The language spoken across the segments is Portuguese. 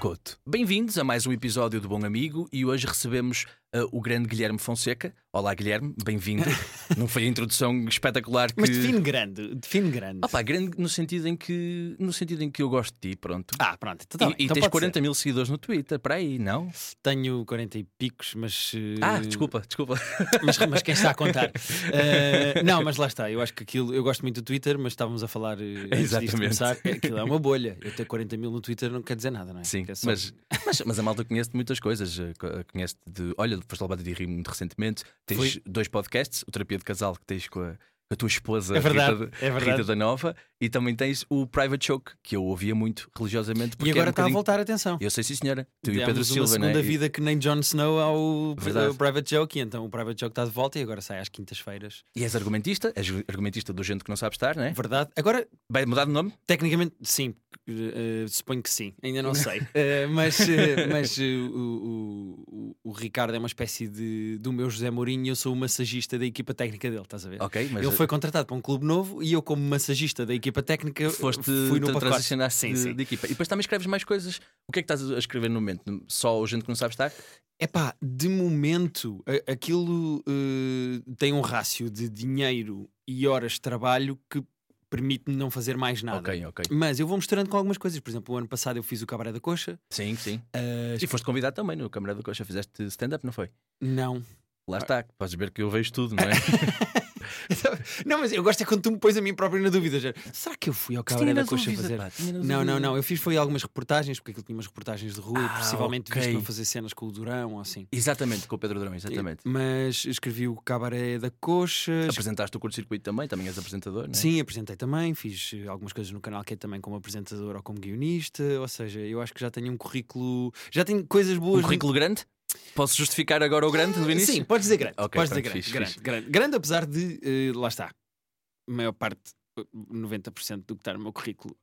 Couto. Bem-vindos a mais um episódio do Bom Amigo e hoje recebemos uh, o grande Guilherme Fonseca. Olá, Guilherme, bem-vindo. Não foi a introdução espetacular que. Mas define grande, define grande. Opa, grande no sentido em que no sentido em que eu gosto de ti, pronto. Ah, pronto, então, tá e bem. e Então tens pode 40 ser. mil seguidores no Twitter, para aí, não? Tenho 40 e picos, mas. eh, Ah, desculpa, desculpa. Mas, mas quem está a contar? Eh, não, mas lá está. Eu acho que aquilo. Eu gosto muito do Twitter, mas estávamos a falar eh, Exatamente. começar. Aquilo é uma bolha. Eu ter 40 mil no Twitter não quer dizer nada, não é? Sim, Só- mas, mas, mas a malta conhece de muitas coisas. eh, co- Conhece de. Olha, foste levada de rir muito recentemente. Tens Foi. dois podcasts: o Terapia de Casal que tens com a, a tua esposa É verdade, Rita, é verdade. Rita da Nova, e também tens o Private Joke, que eu ouvia muito religiosamente. E porque agora era um está a voltar, atenção. Eu sei, sim, senhora. Tu e o Demos Pedro Silva, segunda né? E- vida que nem Jon Snow ao Verdade. Private Joke, e então o Private Joke está de volta e agora sai às quintas-feiras. E és argumentista, és argumentista do gente que não sabe estar, não é? Verdade. Agora, Vai mudar de nome? Tecnicamente, sim, eh, suponho que sim, ainda não sei. Eh, mas eh, mas o, o, o, o Ricardo é uma espécie de, do meu José Mourinho e eu sou o massagista da equipa técnica dele, estás a ver? Ok, mas Ele foi contratado para um clube novo e eu, como massagista da equipa técnica, foste fui no tra- pacote. transicionaste Sim, de, sim. de equipa. E depois também escreves mais coisas. O que é que estás a escrever no momento? Só o gente que não sabe estar? Epá, de momento, aquilo eh, tem um rácio de dinheiro e horas de trabalho que permite-me não fazer mais nada. Ok, ok. Mas eu vou misturando com algumas coisas. Por exemplo, o ano passado eu fiz o Cabaré da Coxa. Sim, sim. eh, E foste convidado também no Câmara do Coxa. Fizeste stand-up, não foi? não, Lá está. Podes ver que eu vejo tudo, não é? não, mas eu gosto é quando tu me pões a mim próprio na dúvida. já. Será que eu fui ao Cabaré da Coxa fazer? Não, não, não. Eu fiz foi algumas reportagens, porque aquilo tinha umas reportagens de rua Ah, possivelmente ok. visto-me a fazer cenas com o Durão ou assim. Exatamente, com o Pedro Drão, exatamente. Mas escrevi o Cabaré da Coxa. Apresentaste o curto-circuito também, também és apresentador, não é? Sim, apresentei também, fiz eh, algumas coisas no canal que é também como apresentador ou como guionista, ou seja, eu acho que já tenho um currículo, já tenho coisas Um boas. no- currículo grande? Posso justificar agora o grande no início? Sim, podes dizer grande. Ok, podes dizer grande, fixe, grande, fixe. grande. Grande, apesar de, eh, lá está, a maior parte, eh, 90% do que está no meu currículo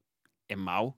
é mau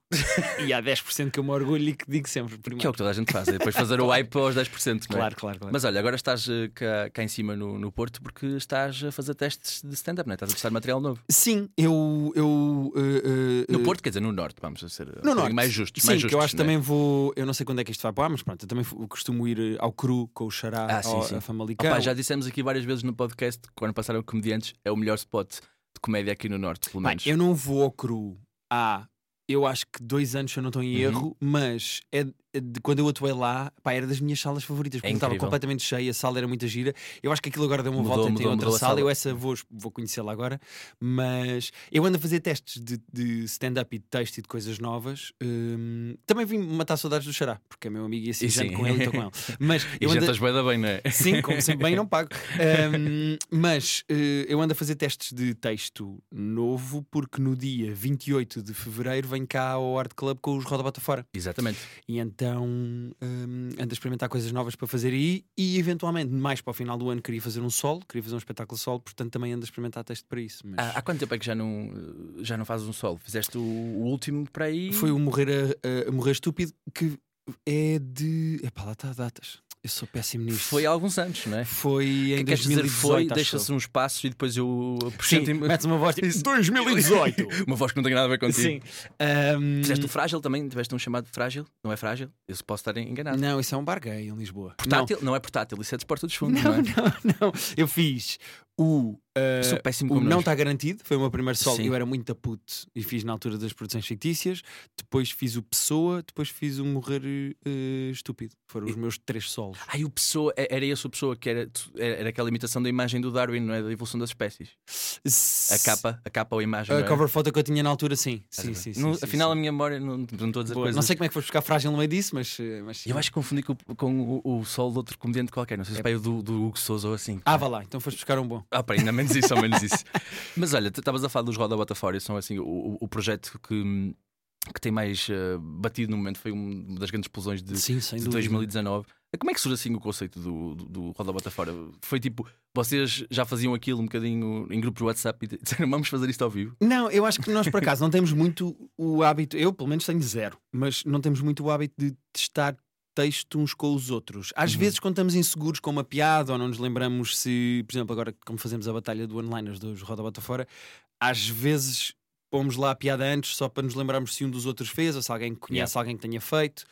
e há 10% que eu me orgulho e que digo sempre primeiro. Que é o que toda a gente faz, é depois fazer o hype aos 10%, não é? Claro, claro, claro. Mas olha, agora estás eh, cá, cá em cima no, no Porto porque estás a fazer testes de stand-up, não é? Estás a testar material novo. Sim, eu. eu eh, eh, No Porto, quer dizer, no Norte, vamos a ser No norte. mais justos. Sim, mais que eu justos, acho que é? também vou. Eu não sei quando é que isto vai para lá, mas pronto, eu também costumo ir ao cru com o Xará, Ah, sim, ao, sim. a Famalicão. Opa, já dissemos aqui várias vezes no podcast que quando passaram comediantes é o melhor spot de comédia aqui no Norte, pelo Bem, menos. eu não vou ao cru há, eu acho que dois anos, se eu não estou em Uhum. erro, mas é de- é quando eu atuei lá, pá, era das minhas salas favoritas, porque estava É incrível. completamente cheia, a sala era muita gira. Eu acho que aquilo agora deu uma Mudou, volta mudou, tem outra sala. sala. Eu essa vou, vou conhecê-la agora, mas eu ando a fazer testes de, de stand-up e de texto e de coisas novas. Hum, também vim matar saudades do Xará, porque é meu amigo e assim janto com ele e estou com ele. Mas E eu ando bem da bem, não é? Sim, como sempre bem, não pago. Ahm, mas eh, eu ando a fazer testes de texto novo porque no dia 28 de fevereiro venho cá ao Art Club com os Roda Bota Fora. Exatamente. E então ahm, ando a experimentar coisas novas para fazer aí e eventualmente mais para o final do ano queria fazer um solo, queria fazer um espetáculo solo, portanto também ando a experimentar texto para isso. Mas Há, há quanto tempo é que já não, já não fazes um solo? Fizeste o, o último para aí? foi o Morrer, a, a Morrer Estúpido que é de. Epá, lá está datas. Eu sou péssimo nisto. Foi há alguns anos, não é? Foi em dizer 2018. foi, acho deixa-se uns passos e depois eu acrescento metes uma voz tipo Isso. 2018. uma voz que não tem nada a ver contigo. Sim. Ahm, Fizeste o frágil também? Tiveste um chamado de frágil? Não é frágil? Eu posso estar enganado. Não, isso é um bar gay em Lisboa. Portátil? Não. é portátil, isso é desporto dos fundos, Não, não, não, é? não, não. Eu fiz o. ah, Sou péssimo o Não. Está Garantido, foi o meu primeiro solo. Sim. Eu era muito puto e fiz na altura das produções fictícias. Depois fiz o Pessoa, depois fiz o Morrer eh, Estúpido. Foram os meus três solos. Ai, o pessoa, é- era esse o pessoa que era, era aquela imitação da imagem do Darwin, não é? Da evolução das espécies. A capa, a capa ou a imagem. A é? cover photo que eu tinha na altura, sim. Sim, sim, sim, Não- sim, afinal, sim. a minha memória não, não estou a dizer Boa. coisas. Não sei como é que foste buscar frágil no meio disso, mas. eh, mas. Eu acho que confundi com, com o, o sol de outro comediante qualquer. Não sei se É. o do, do Hugo Souza ou assim. Ah, vá lá, então foste buscar um bom. Ah, pá, ainda menos isso, ao menos isso. Mas olha, tu estavas a falar dos Roda Bota Fora, são assim, o, o- projeto que, que tem mais eh, batido no momento, foi um- uma das grandes explosões de, Sim, de dúvida. 2019. Como é que surge assim o conceito do, do, do Roda Bota Fora? Foi tipo, vocês já faziam aquilo um bocadinho em grupos de WhatsApp e disseram vamos fazer isto ao vivo? Não, eu acho que nós por acaso não temos muito o hábito, eu pelo menos tenho zero, mas não temos muito o hábito de testar texto uns com os outros. Às Uhum. vezes, quando estamos inseguros com uma piada ou não nos lembramos se, por exemplo, agora como fazemos a batalha do onliners dos Roda Bota Fora, às vezes pomos lá a piada antes só para nos lembrarmos se um dos outros fez ou se alguém conhece alguém que tenha feito.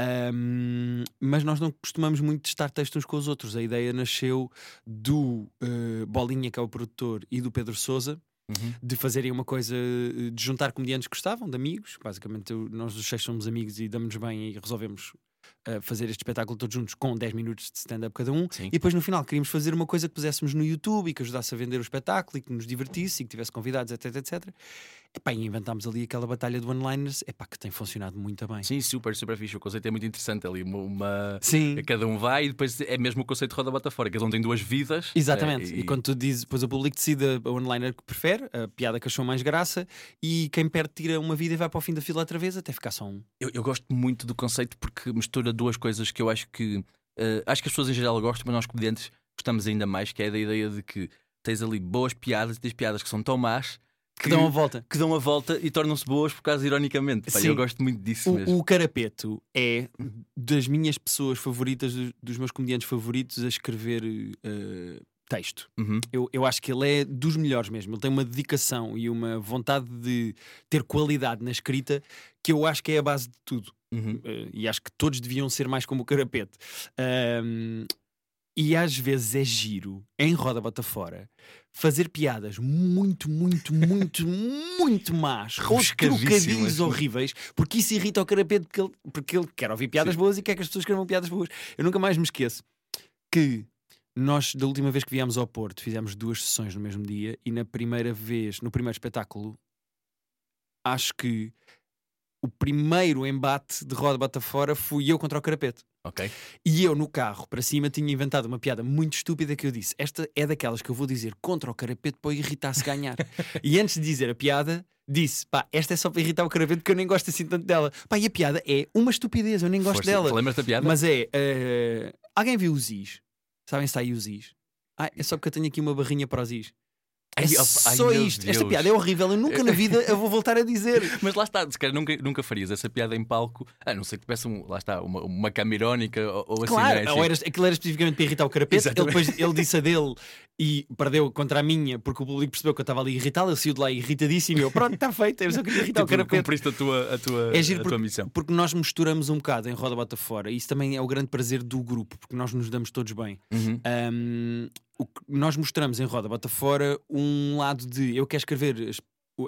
Um, mas nós não costumamos muito testar textos uns com os outros. A ideia nasceu do uh, Bolinha, que é o produtor, e do Pedro Souza. Uhum. De fazerem uma coisa, eh, de juntar comediantes que gostavam, de amigos. Basicamente, nós os seis somos amigos e damos-nos bem e resolvemos uh, fazer este espetáculo todos juntos com 10 minutos de stand-up cada um. Sim. E depois no final queríamos fazer uma coisa que puséssemos no YouTube e que ajudasse a vender o espetáculo e que nos divertisse e que tivesse convidados, etc, etc. Epá, e inventámos ali aquela batalha de one-liners epá, que tem funcionado muito bem. Sim, super, super fixe. O conceito é muito interessante ali. Uma. Sim. Cada um vai e depois é mesmo o conceito de roda bota fora. Cada um tem duas vidas. Exatamente. É, e... e... quando tu dizes, depois o público decide a one-liner que prefere, a piada que achou mais graça, e quem perde tira uma vida e vai para o fim da fila outra vez até ficar só um. Eu, eu gosto muito do conceito porque mistura duas coisas que eu acho que. Uh, acho que as pessoas em geral gostam, mas nós comediantes gostamos ainda mais, que é da ideia de que tens ali boas piadas e tens piadas que são tão más que, que, dão a volta. Que dão a volta e tornam-se boas por causa, ironicamente. Sim. eu gosto muito disso o, mesmo. O Carapeto é das minhas pessoas favoritas, dos meus comediantes favoritos a escrever uh, texto. Uhum. Eu, eu acho que ele é dos melhores mesmo. Ele tem uma dedicação e uma vontade de ter qualidade na escrita que eu acho que é a base de tudo. Uhum. Uh, e acho que todos deviam ser mais como o Carapeto. Um, e às vezes é giro, em roda bota fora, fazer piadas muito, muito, muito, muito más, com trocadilhos horríveis, porque isso irrita o carapeto, porque ele, porque ele quer ouvir piadas Sim. boas e quer que as pessoas escrevam piadas boas. Eu nunca mais me esqueço que nós, da última vez que viemos ao Porto, fizemos duas sessões no mesmo dia e na primeira vez, no primeiro espetáculo, acho que o primeiro embate de roda bota fora fui eu contra o carapeto. Ok. E eu no carro para cima tinha inventado uma piada muito estúpida que eu disse: Esta é daquelas que eu vou dizer contra o carapeto para irritar-se ganhar. e antes de dizer a piada, disse: Pá, esta é só para irritar o carapeto porque eu nem gosto assim tanto dela. Pá, e a piada é uma estupidez, eu nem gosto Força, dela. Lembras da piada? Mas é: uh, alguém viu os Is? Sabem se está aí os Is? Ah, é só porque eu tenho aqui uma barrinha para os Is. É ai, só ai, isto. Esta piada é horrível. Eu nunca na vida eu vou voltar a dizer. Mas lá está, se calhar nunca, nunca farias essa piada em palco. A não ser que tivesse um, lá está, uma, uma cama irónica ou, ou assim. Claro, é assim. aquilo era especificamente para irritar o carapeto. Ele, depois, ele disse a dele e perdeu contra a minha porque o público percebeu que eu estava ali irritado. Ele saiu de lá irritadíssimo e eu, pronto, está feito. Eu só queria irritar tipo, o carapeto. Cumpriste a tua, a tua, é giro a tua porque, missão. Porque nós misturamos um bocado em Roda Bota Fora. E isso também é o grande prazer do grupo, porque nós nos damos todos bem. Uhum. Um, nós mostramos em Roda Bota Fora um lado de eu quero escrever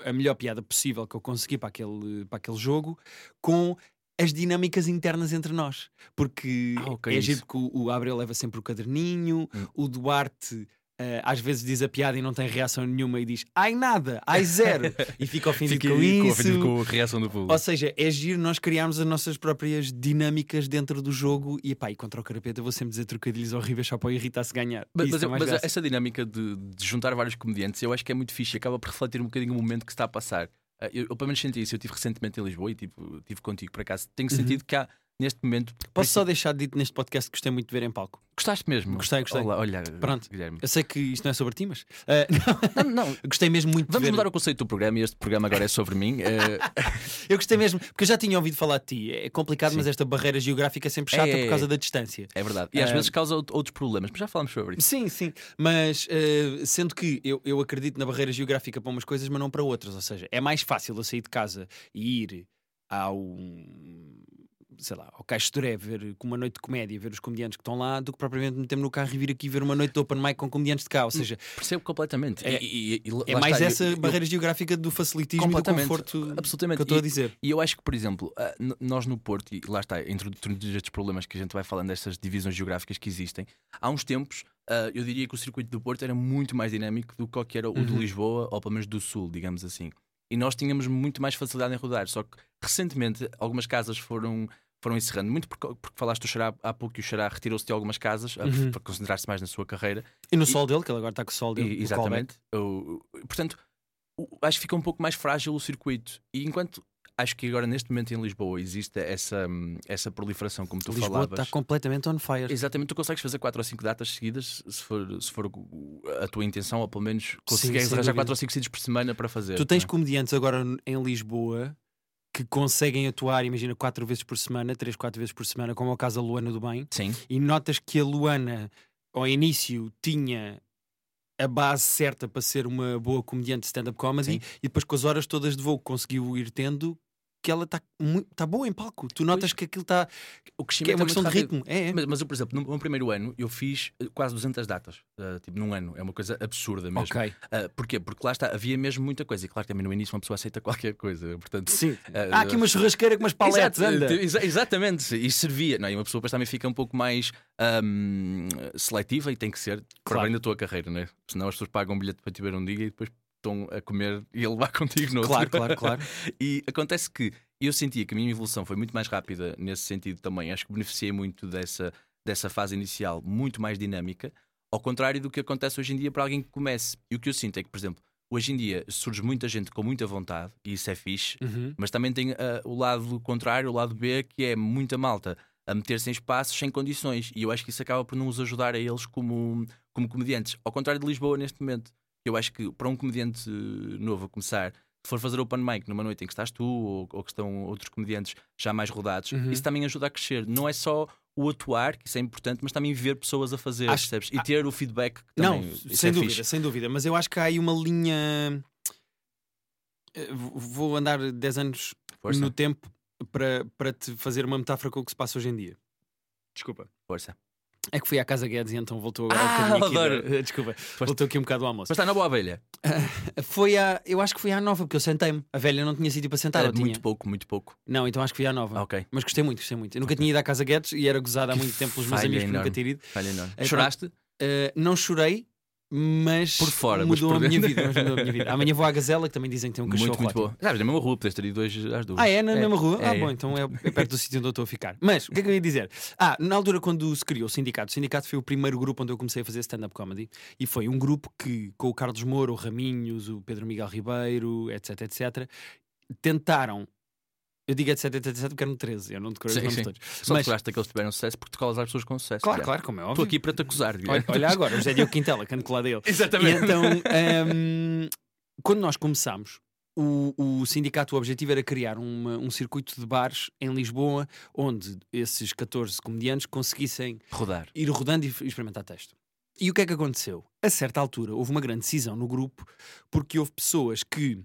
a melhor piada possível que eu consegui para aquele, para aquele jogo com as dinâmicas internas entre nós. Porque ah, okay, é giro que o, o Abreu leva sempre o caderninho, hum. o Duarte Uh, às vezes diz a piada e não tem reação nenhuma e diz ai nada, ai zero. E fica ofendido fica com isso. ofendido com a reação do público. Ou seja, é giro nós criarmos as nossas próprias dinâmicas dentro do jogo e, epá, e contra o carapeta vou sempre dizer trocadilhos horríveis só para irritar-se ganhar. Mas, mas, é mas essa dinâmica de, de, juntar vários comediantes eu acho que é muito fixe acaba por refletir um bocadinho o momento que está a passar. Uh, eu, eu pelo menos senti isso, eu estive recentemente em Lisboa e tipo, tive contigo por acaso. Tenho uhum. sentido que há neste momento. Posso só deixar dito neste podcast que gostei muito de ver em palco. Gostaste mesmo? Gostei, gostei. Olá, olha, Pronto. Guilherme. Eu sei que isto não é sobre ti, mas. Uh, não, não, gostei mesmo muito Vamos de ver. mudar o conceito do programa e este programa agora é sobre mim. Uh... eu gostei mesmo, porque eu já tinha ouvido falar de ti. É complicado, Sim. mas esta barreira geográfica é sempre chata é, por causa da distância. É verdade. E às uh... vezes causa outros problemas, mas já falamos sobre isso. Sim, sim. Mas sendo que eu, eu acredito na barreira geográfica para umas coisas, mas não para outras. Ou seja, é mais fácil eu sair de casa e ir ao sei lá, ao Caixo Doré ver com uma noite de comédia, ver os comediantes que estão lá, do que propriamente meter-me no carro e vir aqui ver uma noite de open mic com comediantes de cá. Ou hum, seja, percebo completamente. É, e, e, e, é mais está, essa eu, barreira eu, geográfica do facilitismo e do conforto absolutamente. que eu estou a dizer. E eu acho que, por exemplo, ah, nós no Porto, e lá está, entre estes problemas que a gente vai falando, destas divisões geográficas que existem, há uns tempos. Uh, eu diria que o circuito do Porto era muito mais dinâmico do que qualquer o uhum. de Lisboa ou pelo menos do Sul, digamos assim. E nós tínhamos muito mais facilidade em rodar. Só que recentemente algumas casas foram foram encerrando. Muito porque, porque falaste do Xará há pouco e o Xará retirou-se de algumas casas uhum. para concentrar-se mais na sua carreira. E no e, sol dele, que ele agora está com o sol dele. E, exatamente. O, portanto, acho que fica um pouco mais frágil o circuito. E enquanto acho que agora neste momento em Lisboa existe essa, essa proliferação, como tu Lisboa falavas. está completamente on fire. Exatamente, tu consegues fazer 4 ou 5 datas seguidas se for, se for a tua intenção, ou pelo menos consegues arranjar 4 ou 5 sítios por semana para fazer. Tu tens é? comediantes agora em Lisboa que conseguem atuar, imagina, quatro vezes por semana, três, quatro vezes por semana, como é o caso da Luana do Bem. Sim. E notas que a Luana, ao início, tinha a base certa para ser uma boa comediante de stand-up comedy Sim. e depois com as horas todas de voo conseguiu ir tendo que ela está tá boa em palco. Tu notas que aquilo está. O que é uma questão de ritmo. É, é. Mas, mas eu, por exemplo, no meu primeiro ano, eu fiz eh, quase 200 datas. eh, tipo, num ano. É uma coisa absurda mesmo. Ok. Uh, porquê? Porque lá está, havia mesmo muita coisa. E claro, também no início uma pessoa aceita qualquer coisa. Portanto, Sim. eh, Há aqui uma churrasqueira com umas paletes, Exato, anda. exa- exatamente. E servia. Não, e uma pessoa depois também fica um pouco mais ahm, seletiva e tem que ser para Claro. bem da tua carreira, né? Senão as pessoas pagam um bilhete para te ver um dia e depois estão a comer e a levar contigo no outro. Claro, claro, claro. E acontece que eu sentia que a minha evolução foi muito mais rápida nesse sentido também. Acho que beneficiei muito dessa, dessa fase inicial, muito mais dinâmica, ao contrário do que acontece hoje em dia para alguém que comece. E o que eu sinto é que, por exemplo, hoje em dia surge muita gente com muita vontade, e isso é fixe, Uhum. mas também tem ah, o lado contrário, o lado B, que é muita malta a meter-se em espaços sem condições. E eu acho que isso acaba por não os ajudar a eles como, como comediantes. Ao contrário de Lisboa neste momento. Eu acho que para um comediante novo a começar, se for fazer open mic numa noite em que estás tu ou, ou que estão outros comediantes já mais rodados, Uhum. isso também ajuda a crescer. Não é só o atuar, que isso é importante, mas também ver pessoas a fazer, Acho- percebes? E ter o feedback que Não, também isso sem é dúvida, fixe. sem dúvida. Mas eu acho que há aí uma linha. Eh, Vou andar 10 anos Força, no tempo para, para te fazer uma metáfora com o que se passa hoje em dia. Desculpa. força. É que fui à Casa Guedes e então voltou agora Ah, um bocadinho aqui. da- Desculpa, voltou aqui um bocado o almoço. Mas está na boa velha. Foi a, eu acho que fui à nova, porque eu sentei-me. A velha não tinha sítio para sentar, Era ou tinha? muito pouco, muito pouco. Não, então acho que fui à nova. Ah, ok. Mas gostei muito, gostei muito. Eu nunca tinha ido à Casa Guedes e era gozada há muito tempo pelos meus amigos por nunca enorme. ter ido. Falha enorme. É, Choraste? Uh, não chorei, mas Por fora, mas mudou por a minha vida. mas mudou a minha vida. Amanhã vou à Gazela, que também dizem que tem um cachorro Muito, muito boa. Sabes, na mesma rua, podes ter ido dois às duas. Ah, é na mesma rua? é, ah, é. bom, então é, é perto do sítio onde eu estou a ficar. Mas, o que é que eu ia dizer? Ah, na altura quando se criou o sindicato, o sindicato foi o primeiro grupo onde eu comecei a fazer stand-up comedy e foi um grupo que, com o Carlos Moura, o Raminhos, o Pedro Miguel Ribeiro, etc, etc, tentaram. Eu digo etc, etc, etc porque eram 13, eu não decorei os nomes sim. todos. Só Mas- decoraste daqueles que tiveram sucesso porque tu colas às pessoas com sucesso. Claro, Já. claro, como é óbvio. Estou aqui para te acusar. Olha, olha agora, o José Diogo Quintela, que ando colado a ele. E Exatamente. então, hum, quando nós começámos, o, o sindicato, o objetivo era criar uma- um circuito de bares em Lisboa, onde esses 14 comediantes conseguissem Rodar. ir rodando e experimentar texto. E o que é que aconteceu? A certa altura houve uma grande decisão no grupo, porque houve pessoas que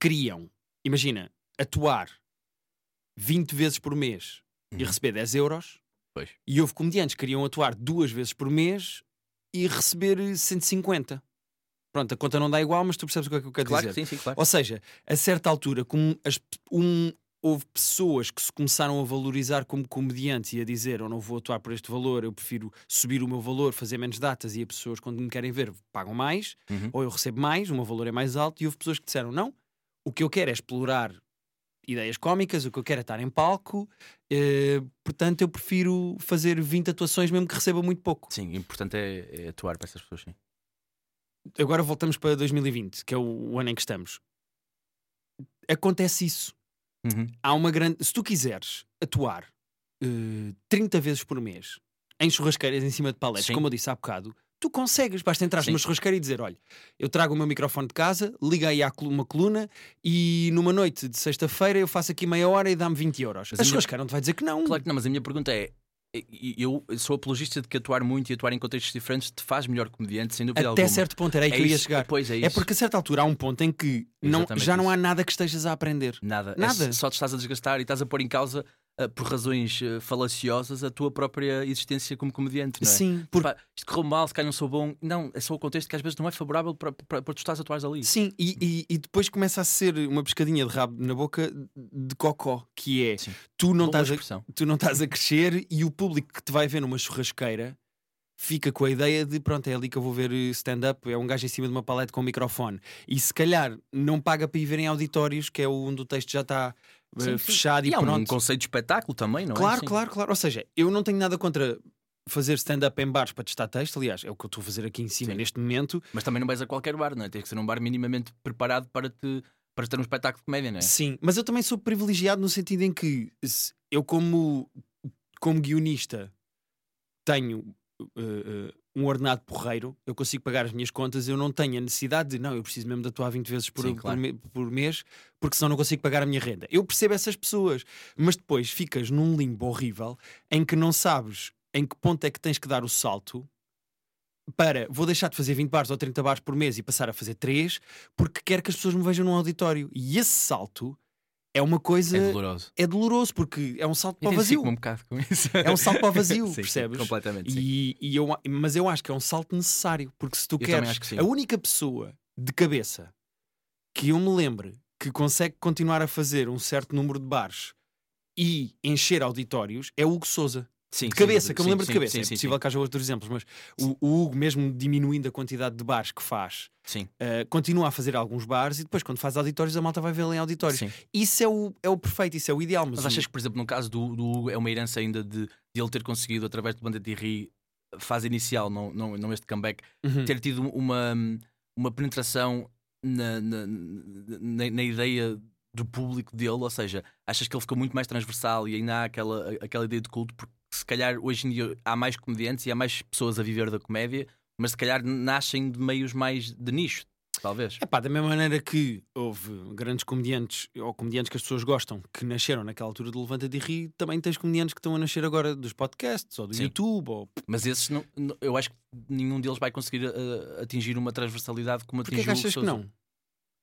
queriam, imagina, atuar 20 vezes por mês e Uhum. receber 10 euros, Pois. e houve comediantes que queriam atuar duas vezes por mês e receber 150. Pronto, a conta não dá igual, mas tu percebes o que é que eu quero Claro que dizer. sim, sim, claro. Ou seja, a certa altura, como as um, houve pessoas que se começaram a valorizar como comediantes e a dizer: Eu não vou atuar por este valor, eu prefiro subir o meu valor, fazer menos datas. E as pessoas, quando me querem ver, pagam mais, Uhum. ou eu recebo mais, o meu valor é mais alto. E houve pessoas que disseram: Não, o que eu quero é explorar ideias cómicas, o que eu quero é estar em palco, eh, portanto eu prefiro fazer 20 atuações, mesmo que receba muito pouco. Sim, o importante é, é atuar para essas pessoas, sim. Agora voltamos para 2020, que é o, o ano em que estamos. Acontece isso. Uhum. há uma grande. Se tu quiseres atuar eh, 30 vezes por mês em churrasqueiras em cima de paletes, como eu disse há bocado, tu consegues. Basta entrar numa churrasqueira e dizer: olha, eu trago o meu microfone de casa, liga aí à uma coluna e numa noite de sexta-feira eu faço aqui meia hora e dá-me 20 euros. Mas a a minha- churrasqueira não te vai dizer que não. Claro que não, mas a minha pergunta é: e- eu sou apologista de que atuar muito e atuar em contextos diferentes te faz melhor comediante, sem dúvida Até alguma. certo ponto, era aí É que eu ia isso, chegar. Pois é, isso. É porque a certa altura há um ponto em que não, Exatamente já não isso. há nada que estejas a aprender. Nada. É Nada. só te estás a desgastar e estás a pôr em causa, por razões ah, falaciosas, a tua própria existência como comediante, não é? Sim, porque Pá, isto correu mal, se calhar não sou bom. Não, é só o contexto que às vezes não é favorável para, para, para tu estás a atuar ali. Sim, e, e- e depois começa a ser uma pescadinha de rabo na boca de cocó, que é Sim. tu não, Boa estás a, tu não estás a crescer e o público que te vai ver numa churrasqueira fica com a ideia de pronto, é ali que eu vou ver eh, stand-up, é um gajo em cima de uma palete com um microfone. E se calhar não paga para ir ver em auditórios, que é onde o texto já está eh, Sim, sim. fechado e, E há um conceito de espetáculo também, não é? Claro, Sim. claro, claro. Ou seja, eu não tenho nada contra fazer stand-up em bares para testar texto, aliás, é o que eu estou a fazer aqui em cima Sim. neste momento. Mas também não vais a qualquer bar, não é? Tem que ser um bar minimamente preparado para te para ter um espetáculo de comédia, não é? Sim, mas eu também sou privilegiado no sentido em que eu, como, como guionista, tenho eh, eh, um ordenado porreiro, eu consigo pagar as minhas contas, eu não tenho a necessidade de, não, eu preciso mesmo de atuar 20 vezes por, Sim, por claro. me- por mês, porque senão não consigo pagar a minha renda. Eu percebo essas pessoas, mas depois ficas num limbo horrível em que não sabes em que ponto é que tens que dar o salto para vou deixar de fazer 20 bares ou 30 bares por mês e passar a fazer 3 porque quero que as pessoas me vejam num auditório. E esse salto é uma coisa. É doloroso. É doloroso porque é um salto para o vazio. um bocado com isso. É um salto para o vazio, Sim, percebes? completamente. E, e eu, mas eu acho que é um salto necessário, porque se tu também queres. acho que. A única pessoa de cabeça que eu me lembre que consegue continuar a fazer um certo número de bares e encher auditórios é o Hugo Souza. Sim, De sim, cabeça, que eu me sim, lembro de sim, cabeça. Sim, é sim, possível que haja outros exemplos, mas o, o Hugo, mesmo diminuindo a quantidade de bares que faz, sim. uh, continua a fazer alguns bares e depois, quando faz auditórios, a malta vai vê-lo em auditórios. Sim. Isso é o, é o perfeito, isso é o ideal. Mas, Mas achas que, por exemplo, no caso do, do Hugo, é uma herança ainda de, de ele ter conseguido, através do Banda de Ri, fase inicial, não, não, não este comeback, Uhum. ter tido uma, uma penetração na, na, na, na ideia do público dele? Ou seja, achas que ele ficou muito mais transversal e ainda há aquela, aquela ideia de culto? Porque se calhar hoje em dia há mais comediantes e há mais pessoas a viver da comédia, mas se calhar nascem de meios mais de nicho, talvez. É pá, da mesma maneira que houve grandes comediantes ou comediantes que as pessoas gostam que nasceram naquela altura do Levanta de Ri, também tens comediantes que estão a nascer agora dos podcasts ou do Sim. YouTube. Ou... Mas esses, não, eu acho que nenhum deles vai conseguir uh, atingir uma transversalidade como Porquê atingiu que achas o que não?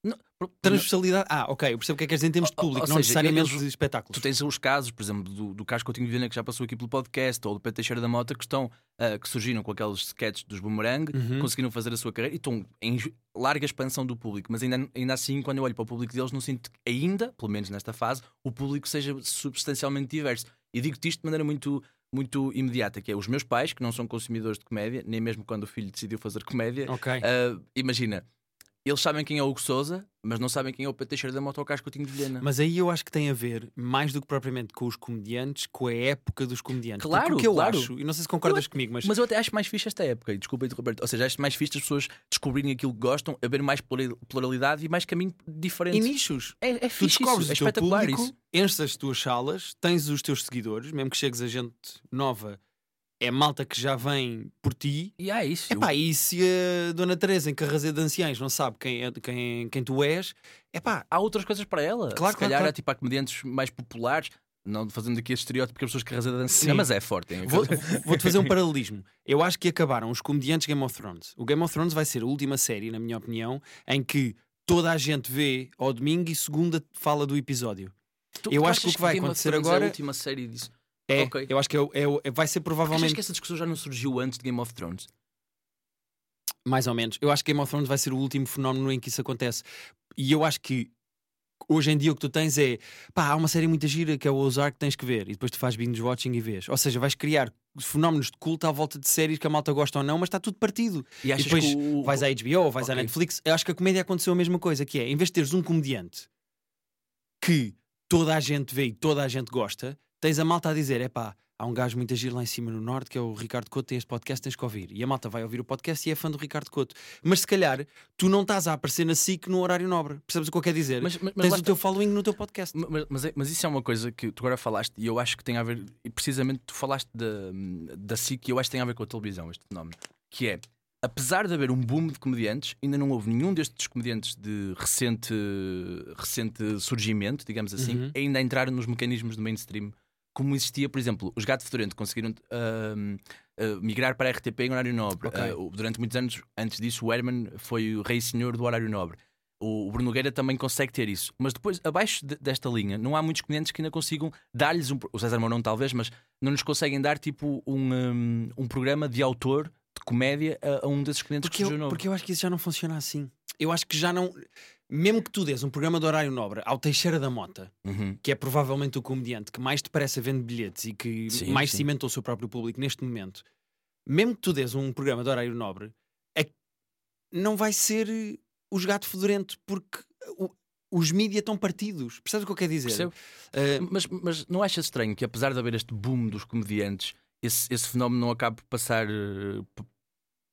Não, Transversalidade. Ah, ok, eu percebo o que é que queres dizer em termos de Ou- ou público, seja, não necessariamente eles- de espetáculos. Tu tens os casos, por exemplo, do, do Carlos Coutinho de Vilhena que já passou aqui pelo podcast, ou do Pedro Teixeira da Mota, que estão uh, que surgiram com aqueles sketches dos Boomerang, Uhum. conseguiram fazer a sua carreira e estão em larga expansão do público. Mas ainda, ainda assim, quando eu olho para o público deles, não sinto que ainda, pelo menos nesta fase, o público seja substancialmente diverso. E digo-te isto de maneira muito, muito imediata, que é os meus pais, que não são consumidores de comédia, nem mesmo quando o filho decidiu fazer comédia, Ok. Uh, imagina, eles sabem quem é o Hugo Souza, mas não sabem quem é o Pedro Teixeira da Carlos Coutinho de Vilhena. Mas aí eu acho que tem a ver, mais do que propriamente com os comediantes, com a época dos comediantes. Porque Claro, o que eu claro. acho, e não sei se concordas comigo, mas, Mas eu até acho mais fixe esta época, e desculpa interromper ou seja, acho mais fixe as pessoas descobrirem aquilo que gostam, haver mais plura- pluralidade e mais caminho diferente. em nichos. É, é Tu fixe descobres isso, é espetacular público, isso. enches as tuas salas, tens os teus seguidores, mesmo que chegues a gente nova, é malta que já vem por ti. E é isso. Epá, e se a Dona Teresa em Carrazeiro de Anciães não sabe quem, é, quem, quem tu és, epá, Há outras coisas para ela. Claro, Se claro, calhar claro. há tipo há comediantes mais populares, não fazendo aqui este estereótipo que as pessoas que arrasam dança, Sim. mas é forte. hein? Vou- Vou-te fazer um paralelismo. Eu acho que acabaram os comediantes Game of Thrones. O Game of Thrones vai ser a última série, na minha opinião, em que toda a gente vê ao domingo e segunda fala do episódio. Tu- eu tu acho que o que vai acontecer Thrones é agora- a última série disso. É, Ok. eu acho que é, é é- vai ser Achas provavelmente que essa discussão já não surgiu antes de Game of Thrones? mais ou menos. Eu acho que Game of Thrones vai ser o último fenómeno em que isso acontece. E eu acho que hoje em dia o que tu tens é pá, há uma série muito gira que é o Ozark que tens que ver e depois tu fazes binge watching e vês. Ou seja, vais criar fenómenos de culto à volta de séries que a malta gosta ou não, mas está tudo partido. E achas depois que o... vais à HBO ou vais à Ok. Netflix. Eu acho que a comédia aconteceu a mesma coisa, que é, em vez de teres um comediante que toda a gente vê e toda a gente gosta, tens a malta a dizer, é pá, há um gajo muito agir lá em cima no Norte, que é o Ricardo Couto, tem este podcast, tens que ouvir. E a malta vai ouvir o podcast e é fã do Ricardo Couto. Mas se calhar, tu não estás a aparecer na SIC no horário nobre. Percebes o que eu quero dizer? Mas, mas, tens o teu following no teu podcast. Mas, mas, é- mas isso é uma coisa que tu agora falaste e eu acho que tem a ver, e precisamente tu falaste da, da SIC e eu acho que tem a ver com a televisão, este fenómeno, que é, apesar de haver um boom de comediantes, ainda não houve nenhum destes comediantes de recente, recente surgimento, digamos assim, Uhum. ainda a entrar nos mecanismos do mainstream, como existia, por exemplo, os Gato Fedorento conseguiram ahm, ah, migrar para a RTP em horário nobre. Ok. Ah, durante muitos anos, antes disso, o Herman foi o rei senhor do horário nobre. O Bruno Nogueira também consegue ter isso. Mas depois, abaixo de- desta linha, não há muitos comediantes que ainda consigam dar-lhes um. O César Mourão, talvez, mas não nos conseguem dar tipo um, um, um programa de autor de comédia a, a um desses comediantes Porque que surgiu eu, novo. porque eu acho que isso já não funciona assim. Eu acho que já não. Mesmo que tu des um programa de horário nobre ao Teixeira da Mota, Uhum. que é provavelmente o comediante que mais depressa vende bilhetes e que Sim, mais sim. cimenta o seu próprio público neste momento, mesmo que tu des um programa de horário nobre, é, não vai ser eh, os gato fedorento, porque o- os mídias estão partidos. Percebes o que eu quero dizer? Eh, Mas, mas não achas estranho que, apesar de haver este boom dos comediantes, esse, esse fenómeno não acabe por passar. p-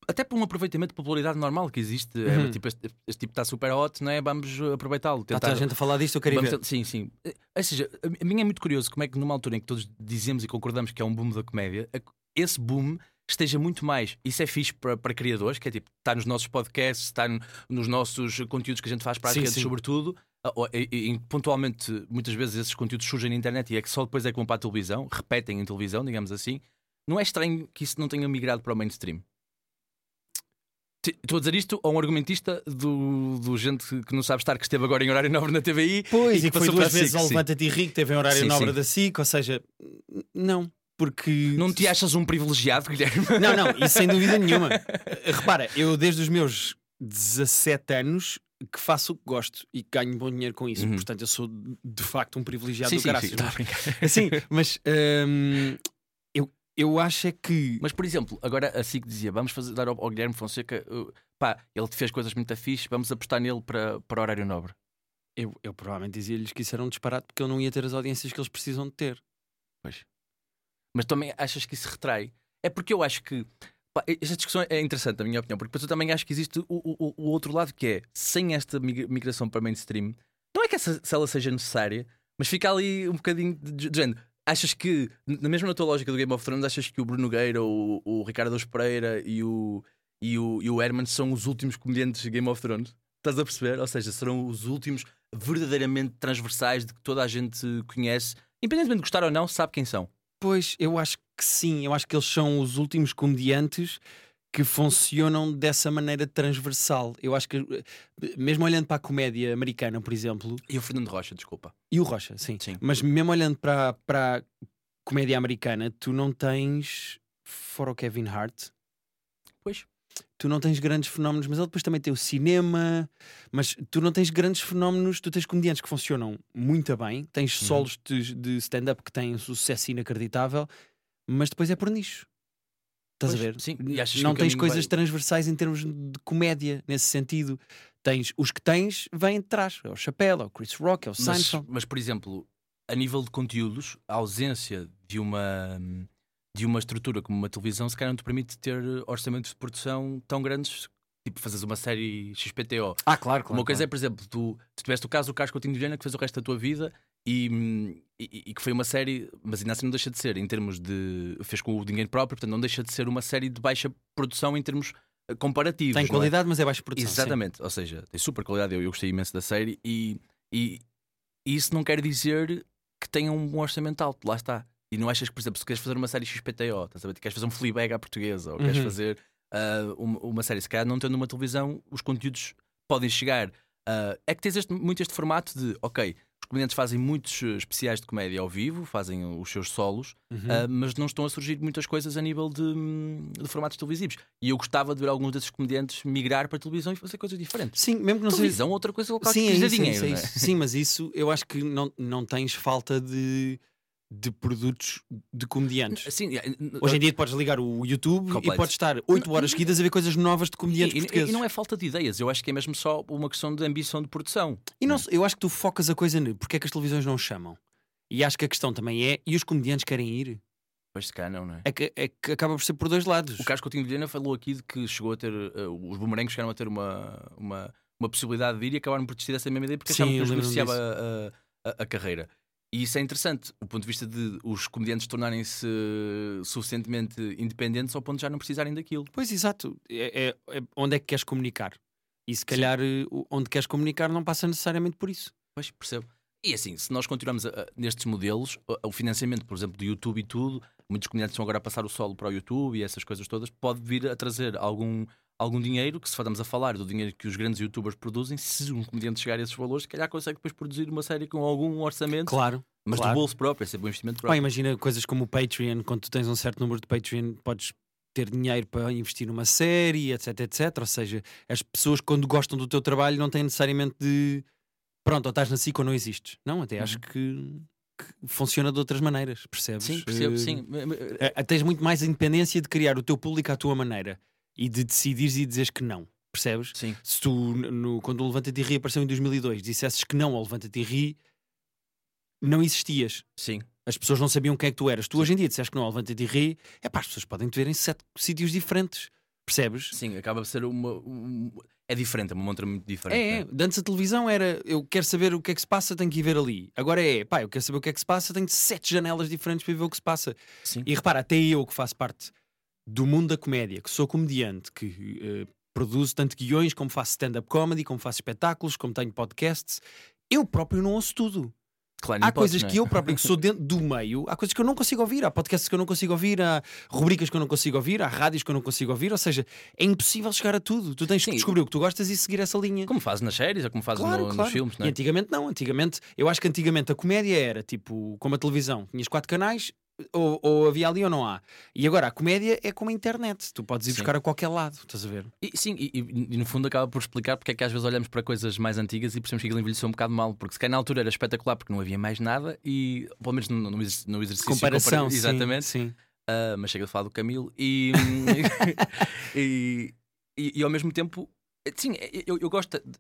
até por um aproveitamento de popularidade normal que existe. É, Uhum. tipo, este, este tipo está super hot, não é? Vamos aproveitá-lo. Está tentar- toda a gente a falar disto, eu quero ir Vamos Sim, sim. Eh, Ou seja, a mim é muito curioso como é que numa altura em que todos dizemos e concordamos que é um boom da comédia, esse boom esteja muito mais. Isso é fixe para, para criadores, que é tipo, está nos nossos podcasts, está no- nos nossos conteúdos que a gente faz para as Sim, redes, sim. sobretudo. Ou- e- e- pontualmente, muitas vezes esses conteúdos surgem na internet e é que só depois é que vão para a televisão, repetem em televisão, digamos assim. Não é estranho que isso não tenha migrado para o mainstream? Estou a dizer isto a um argumentista do, do gente que não sabe estar, que esteve agora em horário nobre na TVI. Pois, e, e que foi duas vezes ao Levanta-te Ri, que teve em horário sim, nobre sim. da SIC, ou seja, não. Porque. Não te achas um privilegiado, Guilherme? Não, não, isso sem dúvida nenhuma. Repara, eu desde os meus 17 anos que faço o que gosto e ganho bom dinheiro com isso. Uhum. Portanto, eu sou de facto um privilegiado sim, do sim, caraças. sim, tá brincar. Mas, sim, mas hum, eu, eu acho é que. Mas, por exemplo, agora a SIC dizia: vamos fazer, dar ao, ao Guilherme Fonseca, uh, pá, ele fez coisas muito fixe, vamos apostar nele para, para horário nobre. Eu, eu provavelmente dizia-lhes que isso era um disparate porque ele não ia ter as audiências que eles precisam de ter. Pois. Mas também achas que isso retrai? É porque eu acho que. pá, esta discussão é interessante, na minha opinião, porque depois eu também acho que existe o, o, o outro lado que é, sem esta migra- migração para mainstream, não é que essa, se ela seja necessária, mas fica ali um bocadinho de, de género. Achas que, na mesma na tua lógica do Game of Thrones, achas que o Bruno Nogueira, o, o Ricardo Ouz Pereira e o, e, o, e o Herman são os últimos comediantes de Game of Thrones? Estás a perceber? Ou seja, serão os últimos verdadeiramente transversais de que toda a gente conhece, independentemente de gostar ou não, sabe quem são. Pois, eu acho que sim. Eu acho que eles são os últimos comediantes que funcionam dessa maneira transversal. Eu acho que, mesmo olhando para a comédia americana, por exemplo, E o Fernando Rocha, desculpa. e o Rocha, sim, Sim. mas mesmo olhando para, para a comédia americana, tu não tens, fora o Kevin Hart, Pois. tu não tens grandes fenómenos, mas ele depois também tem o cinema, mas tu não tens grandes fenómenos, tu tens comediantes que funcionam muito bem, tens Uhum. solos de, de stand-up que têm um sucesso inacreditável, mas depois é por nicho. Estás a Pois, ver? sim. E não tens coisas vai- transversais em termos de comédia, nesse sentido. Tens, os que tens vêm de trás. É o Chappelle, é o Chris Rock, é o Mas, Seinfeld. mas, por exemplo, a nível de conteúdos, a ausência de uma, de uma estrutura como uma televisão, se calhar não te permite ter orçamentos de produção tão grandes, tipo fazeres uma série XPTO. Ah, claro, uma coisa é, por exemplo, tu, tu tiveste o caso do Carlos Coutinho de Vilhena que fez o resto da tua vida e, e, e que foi uma série, mas ainda assim não deixa de ser, em termos de. fez com o dinheiro próprio, portanto não deixa de ser uma série de baixa produção em termos eh, comparativos. Tem é? qualidade, mas é baixa produção. sim. Exatamente, ou seja, tem super qualidade. Eu, eu gostei imenso da série e, e, e isso não quer dizer que tenha um bom orçamento alto, lá está. E não achas que, por exemplo, se queres fazer uma série XPTO, estás a ver? queres fazer um Fleabag à portuguesa, ou queres Uhum. fazer ah, uma, uma série, se calhar não tendo uma televisão, os conteúdos podem chegar. ah, é que tens este- muito este formato de, ok, comediantes fazem muitos eh, especiais de comédia ao vivo, fazem os seus solos, Uhum. ah, mas não estão a surgir muitas coisas a nível de, hum, de formatos televisivos. E eu gostava de ver alguns desses comediantes migrar para a televisão e fazer coisas diferentes. Sim, mesmo que não seja. televisão, outra coisa qualquer Sim, que é isso, é dinheiro. isso, é não é? isso. Sim, mas isso eu acho que não, não tens falta de, de produtos de comediantes. Sim, Hoje em dia podes ligar o YouTube Completo. e podes estar 8 horas seguidas a ver coisas novas de comediantes e, portugueses. e não é falta de ideias, eu acho que é mesmo só uma questão de ambição de produção. E não, eu acho que tu focas a coisa no porque é que as televisões não chamam. E acho que a questão também é, e os comediantes querem ir? Pois se calhar não, não é? É que, é que acaba por ser por dois lados. O Carlos Coutinho de Vilhena falou aqui de que chegou a ter, eh, os bumerangues chegaram a ter uma, uma, uma possibilidade de ir e acabaram por desistir dessa mesma ideia porque Sim, achavam que beneficiava a, a- a carreira. E isso é interessante, do ponto de vista de os comediantes tornarem-se eh, suficientemente independentes ao ponto de já não precisarem daquilo. Pois, exato. É, é- é onde é que queres comunicar? E se calhar eh, o- onde queres comunicar não passa necessariamente por isso. Pois, percebo. E assim, se nós continuarmos nestes modelos, o- o financiamento, por exemplo, do YouTube e tudo, muitos comediantes estão agora a passar o solo para o YouTube e essas coisas todas, pode vir a trazer algum, algum dinheiro, que se estamos a falar do dinheiro que os grandes youtubers produzem, se um comediante chegar a esses valores, se calhar consegue depois produzir uma série com algum orçamento, Claro. mas claro. do bolso próprio, é sempre um investimento próprio. imagina coisas como o Patreon, quando tu tens um certo número de Patreon, podes ter dinheiro para investir numa série, etc, etc. Ou seja, as pessoas quando gostam do teu trabalho não têm necessariamente de pronto, ou estás na SIC ou não existes. Não, até acho que, funciona de outras maneiras, percebes? Sim, percebo, Eh, sim. eh, tens muito mais independência de criar o teu público à tua maneira e de decidires e dizeres que não, percebes? Sim. Se tu, no, quando o Levanta-te e Ri apareceu em 2002, dissesses que não ao Levanta-te e Ri, não existias. Sim. As pessoas não sabiam quem é que tu eras. Tu hoje em dia disseste que não ao Levanta-te e Ri, é pá, as pessoas podem te ver em sete sítios diferentes, percebes? Sim, acaba por ser uma. um- é diferente, é uma montra muito diferente. É, é. né? Antes a televisão era eu quero saber o que é que se passa, tenho que ir ver ali. Agora é, pá, eu quero saber o que é que se passa, tenho sete janelas diferentes para ver o que se passa. Sim. E repara, até eu que faço parte do mundo da comédia, que sou comediante, que eh, produzo tanto guiões, como faço stand-up comedy, como faço espetáculos, como tenho podcasts, eu próprio não ouço tudo. Claro, há podes, coisas é? que eu próprio, que sou dentro do meio, há coisas que eu não consigo ouvir, há podcasts que eu não consigo ouvir, há rubricas que eu não consigo ouvir, há rádios que eu não consigo ouvir, ou seja, é impossível chegar a tudo. Tu tens Sim. que descobrir o que tu gostas e seguir essa linha. Como fazes nas séries ou como fazes Claro, no- claro. nos filmes, não E é? antigamente não, antigamente, eu acho que antigamente a comédia era tipo como a televisão, tinhas quatro canais, ou, ou havia ali ou não há. E agora a comédia é como a internet, tu podes ir Sim. buscar a qualquer lado, estás a ver? E, sim, e, e- no fundo acaba por explicar porque é que às vezes olhamos para coisas mais antigas e percebemos que aquilo envelheceu um bocado mal, porque se calhar na altura era espetacular porque não havia mais nada e, pelo menos no, no, exer- no exercício Comparação, compara- sim, exatamente, Sim. Ah, mas chega de falar do Camilo e, e, e, e ao mesmo tempo, sim, eu, eu gosto. de-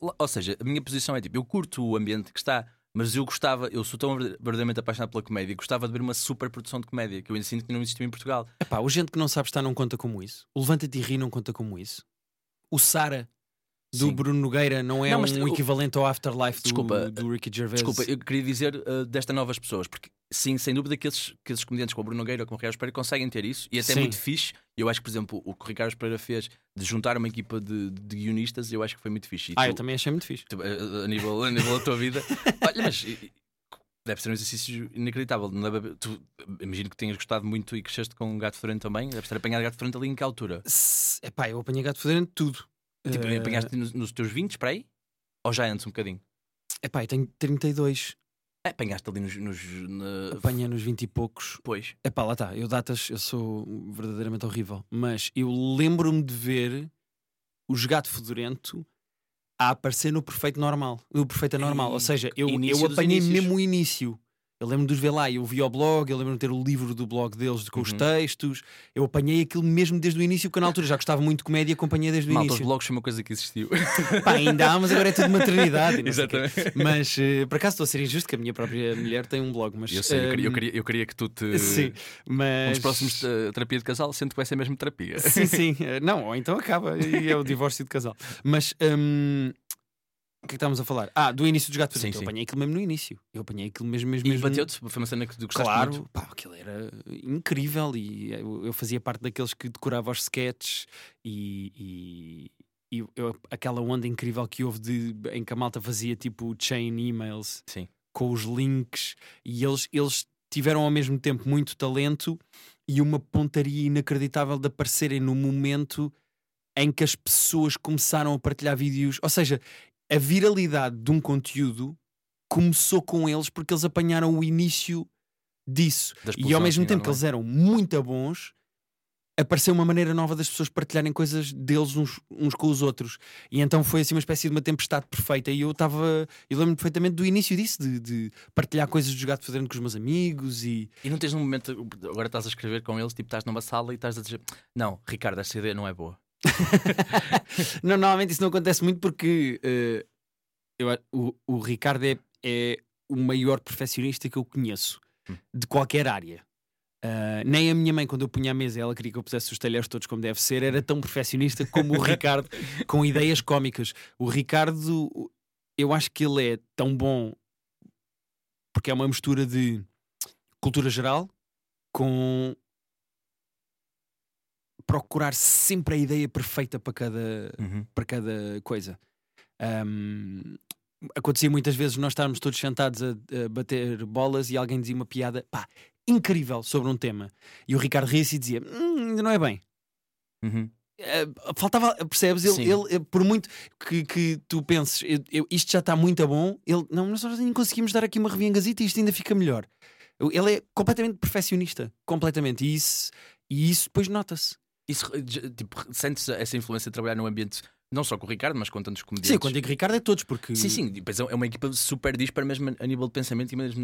ou, ou seja, a minha posição é tipo, eu curto o ambiente que está, mas eu gostava, eu sou tão verdadeiramente apaixonado pela comédia, gostava de ver uma super produção de comédia que eu ainda sinto que não existiu em Portugal. Epá, o gente que não sabe estar não conta como isso. O Levanta-te e Ri não conta como isso. O Sara do Sim. Bruno Nogueira não é Não, um o- equivalente ao Afterlife do, Desculpa, do Ricky Gervais. Desculpa, eu queria dizer uh, desta novas pessoas, porque sim, sem dúvida que esses, que esses comediantes como o Bruno Nogueira ou como o Ricardo Pereira conseguem ter isso e até é Sim. muito fixe. Eu acho que, por exemplo, o que o Ricardo Pereira fez de juntar uma equipa de, de guionistas, eu acho que foi muito fixe. E Ah, tu- eu também achei muito fixe. tu, a, a nível, a nível da tua vida, olha, mas deve ser um exercício inacreditável. Tu, imagino que tenhas gostado muito e cresceste com um gato fedorento também. Deves ter apanhado gato fedorento ali em que altura? S- Epá, eu apanhei gato fedorento tudo. Tipo, Eh, apanhaste nos, nos teus 20 para aí? Ou já antes um bocadinho? Epá, eu tenho 32. É, apanhaste ali nos. nos na- Apanhei nos 20 e poucos. Pois. Epá, lá está. Eu datas, eu sou verdadeiramente horrível. Mas eu lembro-me de ver o gato fedorento a aparecer no perfeito normal. No perfeito anormal. Ou seja, eu, eu apanhei mesmo o início. Eu lembro de os ver lá, eu vi o blog, eu lembro de ter o livro do blog deles com os Uhum. textos. Eu apanhei aquilo mesmo desde o início, porque na altura já gostava muito de comédia e acompanhei desde o Malta, os início. blogs foi uma coisa que existiu. Pá, ainda há, mas agora é tudo maternidade. Exatamente. Mas eh, por acaso estou a ser injusto que a minha própria mulher tem um blog. Mas, Eu sei, eu queria, eu ehm, queria, eu queria que tu te. Sim, Um mas. dos próximos eh, terapia de casal, sendo que vai ser mesmo terapia. Sim, sim. Eh, Não, ou então acaba e é o divórcio de casal. Mas hum, o que é que estávamos a falar? Ah, do início dos gatos. Sim, Eu sim. apanhei aquilo mesmo no início. Eu apanhei aquilo mesmo, mesmo, E mesmo. bateu-te, foi uma cena que tu gostaste Claro, muito. pá, aquilo era incrível e eu, eu fazia parte daqueles que decorava os sketches e, e, e eu- aquela onda incrível que houve de, em que a malta fazia tipo chain emails Sim. com os links e eles, eles tiveram ao mesmo tempo muito talento e uma pontaria inacreditável de aparecerem no momento em que as pessoas começaram a partilhar vídeos. Ou seja, a viralidade de um conteúdo começou com eles porque eles apanharam o início disso. E ao mesmo tempo que é? eles eram muito bons, apareceu uma maneira nova das pessoas partilharem coisas deles uns, uns com os outros. E então foi assim uma espécie de uma tempestade perfeita. E eu estava. Eu lembro perfeitamente do início disso, de, de partilhar coisas do gato fazendo com os meus amigos e. E não tens num momento, agora estás a escrever com eles, tipo, estás numa sala e estás a dizer: Não, Ricardo, esta ideia não é boa. não, normalmente isso não acontece muito porque eh, eu o, o Ricardo é, é o maior perfeccionista que eu conheço Hum. de qualquer área. Ah, nem a minha mãe, quando eu punha a mesa, ela queria que eu pusesse os talheres todos como deve ser, era tão perfeccionista como o Ricardo, com ideias cómicas. O Ricardo, eu acho que ele é tão bom porque é uma mistura de cultura geral com procurar sempre a ideia perfeita para cada, para cada coisa. Ahm, acontecia muitas vezes nós estarmos todos sentados a, a bater bolas e alguém dizia uma piada pá, incrível sobre um tema e o Ricardo ria-se e dizia "Hum, ainda não é bem. Uhum. Eh, faltava, percebes? Ele, ele, eh, por muito que, que tu penses eu- eu- isto já está muito bom, ele não, nós nem conseguimos dar aqui uma reviengazita e isto ainda fica melhor. Ele é completamente perfeccionista, completamente, e isso, e isso depois nota-se. Isso, tipo, sentes essa influência de trabalhar num ambiente, não só com o Ricardo, mas com tantos comediantes? Sim, quando digo Ricardo é todos, porque Sim, sim, depois é uma equipa super dispara mesmo a nível de pensamento e mesmo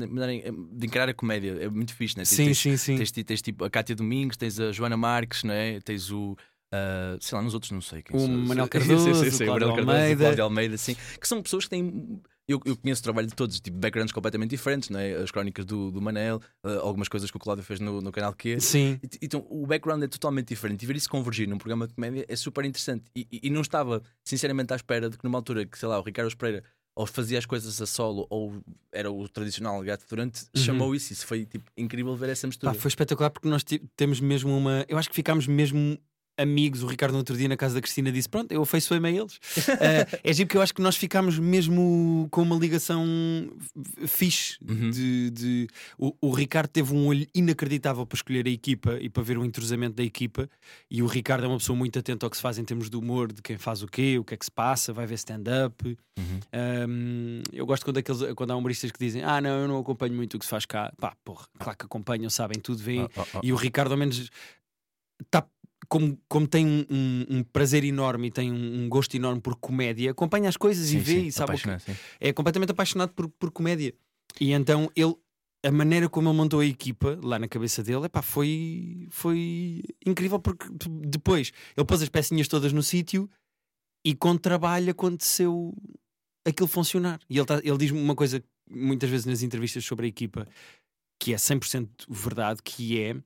de encarar a comédia. É muito fixe, né? Tens- sim, tens, sim, sim. Tens, tens, tipo a Cátia Domingos, tens a Joana Marques, não é? tens o. ah, sei lá, nos outros não sei quem O. Manuel Cardoso, sim, sim, o sim, o Cláudio Almeida. Almeida, sim, que são pessoas que têm. Eu, eu conheço o trabalho de todos, tipo, backgrounds completamente diferentes, não é? As crónicas do, do Manel, ah, algumas coisas que o Cláudio fez no, no canal Q. Sim. E- Então, o background é totalmente diferente e ver isso convergir num programa de comédia é super interessante. E, e- e não estava, sinceramente, à espera de que numa altura que, sei lá, o Ricardo Pereira ou fazia as coisas a solo ou era o tradicional gato durante, Uhum. chamou isso. Isso foi tipo, incrível ver essa mistura. Pá, foi espetacular porque nós temos mesmo uma. Eu acho que ficámos mesmo amigos. O Ricardo, no outro dia, na casa da Cristina, disse: Pronto, eu afeiçoei-me a eles. uh, é giro que eu acho que nós ficámos mesmo com uma ligação fixe. Uhum. De, de... O, o, Ricardo teve um olho inacreditável para escolher a equipa e para ver o entrosamento da equipa. E o Ricardo é uma pessoa muito atenta ao que se faz em termos de humor, de quem faz o quê, o que é que se passa, vai ver stand-up. Uhum. Um, eu gosto quando, aqueles, quando há humoristas que dizem: Ah, não, eu não acompanho muito o que se faz cá. Pá, porra, claro que acompanham, sabem tudo, veem. Oh, oh, oh. E o Ricardo, ao menos, está como, como tem um, um, um, prazer enorme e tem um, um, gosto enorme por comédia, acompanha as coisas sim, e vê sim, e sabe que, é completamente apaixonado por, por comédia. E então ele a maneira como ele montou a equipa lá na cabeça dele epá, foi, foi incrível porque depois ele pôs as pecinhas todas no sítio e com trabalho aconteceu aquilo funcionar. E ele, tá, ele diz uma coisa muitas vezes nas entrevistas sobre a equipa que é 100% verdade, que é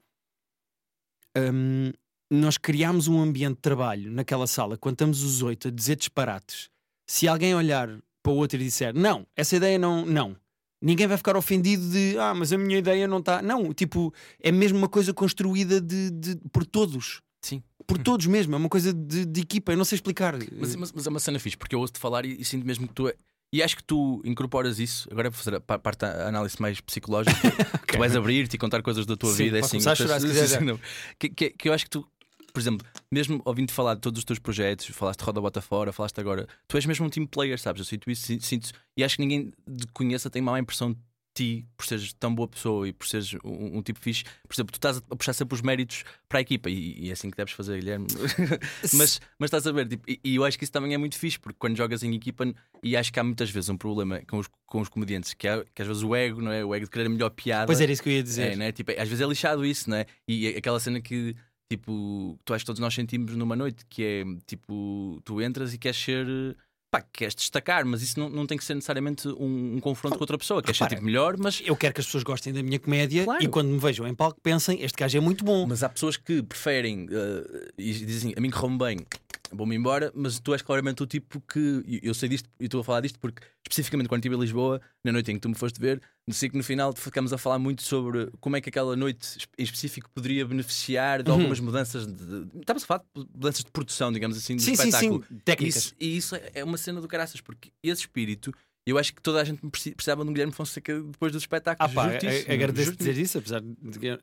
um, nós criámos um ambiente de trabalho naquela sala, quando estamos os oito a dizer disparates. Se alguém olhar para o outro e disser não, essa ideia não, não, ninguém vai ficar ofendido de ah, mas a minha ideia não está. Não, tipo, é mesmo uma coisa construída de, de por todos. Sim. Por todos mesmo, é uma coisa de, de equipa, eu não sei explicar. Mas, mas, mas, é uma cena fixe, porque eu ouço-te falar e, e, sinto mesmo que tu é. E acho que tu incorporas isso. Agora vou fazer a parte da análise mais psicológica. okay. Tu vais abrir-te e contar coisas da tua Sim, vida. Posso assim, a chorar, se quiser, que, que, que eu acho que tu por exemplo, mesmo ouvindo falar de todos os teus projetos, falaste de Roda Bota Fora, falaste agora, tu és mesmo um team player, sabes? Eu sinto isso, sinto, e acho que ninguém te conheça tem má impressão de ti por seres tão boa pessoa e por seres um, um tipo fixe. Por exemplo, tu estás a puxar sempre os méritos para a equipa e, e é assim que deves fazer, Guilherme. mas, mas estás a ver, tipo, e, e, eu acho que isso também é muito fixe porque quando jogas em equipa, e acho que há muitas vezes um problema com os, com os comediantes, que, há, que às vezes o ego, não é? O ego de querer a melhor piada. Pois era isso que eu ia dizer. É, não é? Tipo, às vezes é lixado isso, não é? E aquela cena que tipo, tu acho que todos nós sentimos numa noite, que é tipo, tu entras e queres ser. Pá, queres destacar, mas isso não, não tem que ser necessariamente um, um confronto com outra pessoa. Queres ser tipo melhor, mas. Eu quero que as pessoas gostem da minha comédia claro. e quando me vejam em palco pensem, este gajo é muito bom. Mas há pessoas que preferem uh, e dizem, a mim correu-me bem, vou-me embora, mas tu és claramente o tipo que. Eu sei disto e estou a falar disto porque, especificamente quando estive em Lisboa, na noite em que tu me foste ver, sei que no final ficamos a falar muito sobre como é que aquela noite em específico poderia beneficiar de uhum. algumas mudanças. De, estamos a falar de mudanças de produção, digamos assim, do sim, espetáculo. Sim, sim, técnicas. Isso, e isso é uma cena do caraças, porque esse espírito eu acho que toda a gente precisava de um Guilherme Fonseca depois dos espetáculos. Ah, pá, agradeço dizer isso, apesar de que uh,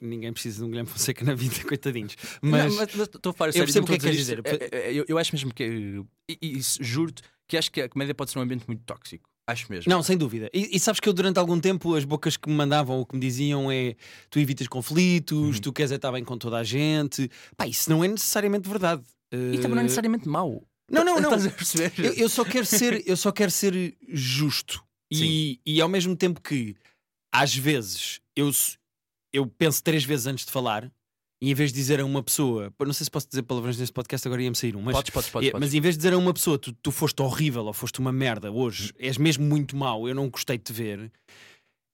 ninguém precisa de um Guilherme Fonseca na vida, coitadinhos. Mas, estou a falar eu percebo o que é que queres dizer. É, eu, eu, acho mesmo que. E, e juro-te que acho que a comédia pode ser um ambiente muito tóxico. Acho mesmo. Não, sem dúvida. E, e, sabes que eu durante algum tempo as bocas que me mandavam ou que me diziam é tu evitas conflitos, uhum. tu queres é estar bem com toda a gente. Pá, isso não é necessariamente verdade. E também não é necessariamente mau. Não, não, não. Estás a perceber? Eu, eu, só quero ser, eu só quero ser justo. E, e ao mesmo tempo que às vezes eu, eu penso três vezes antes de falar e em vez de dizer a uma pessoa, não sei se posso dizer palavrões neste podcast, agora ia-me sair um, mas, podes, podes, podes, é, mas em vez de dizer a uma pessoa tu, tu foste horrível ou foste uma merda hoje, és mesmo muito mau, eu não gostei de te ver,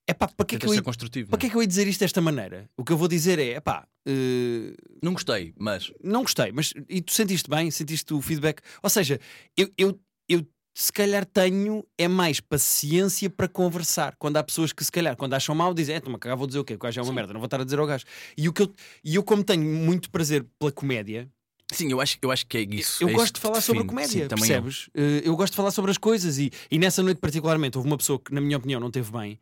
é pá, para que, é que, eu, construtivo, para que é que eu ia dizer isto desta maneira? O que eu vou dizer é, pá, uh, não gostei, mas não gostei, mas e tu sentiste bem, sentiste o feedback? Ou seja, eu, eu, eu se calhar tenho é mais paciência para conversar. Quando há pessoas que se calhar, quando acham mal, dizem, é, toma cá, vou dizer o quê? O gajo é uma Sim. merda, não vou estar a dizer ao gajo. E, o que eu, e eu, como tenho muito prazer pela comédia, Sim, eu acho, eu acho que é isso. Eu é gosto de falar sobre a comédia, Sim, percebes? Eu. Uh, eu gosto de falar sobre as coisas e, e nessa noite, particularmente, houve uma pessoa que, na minha opinião, não teve bem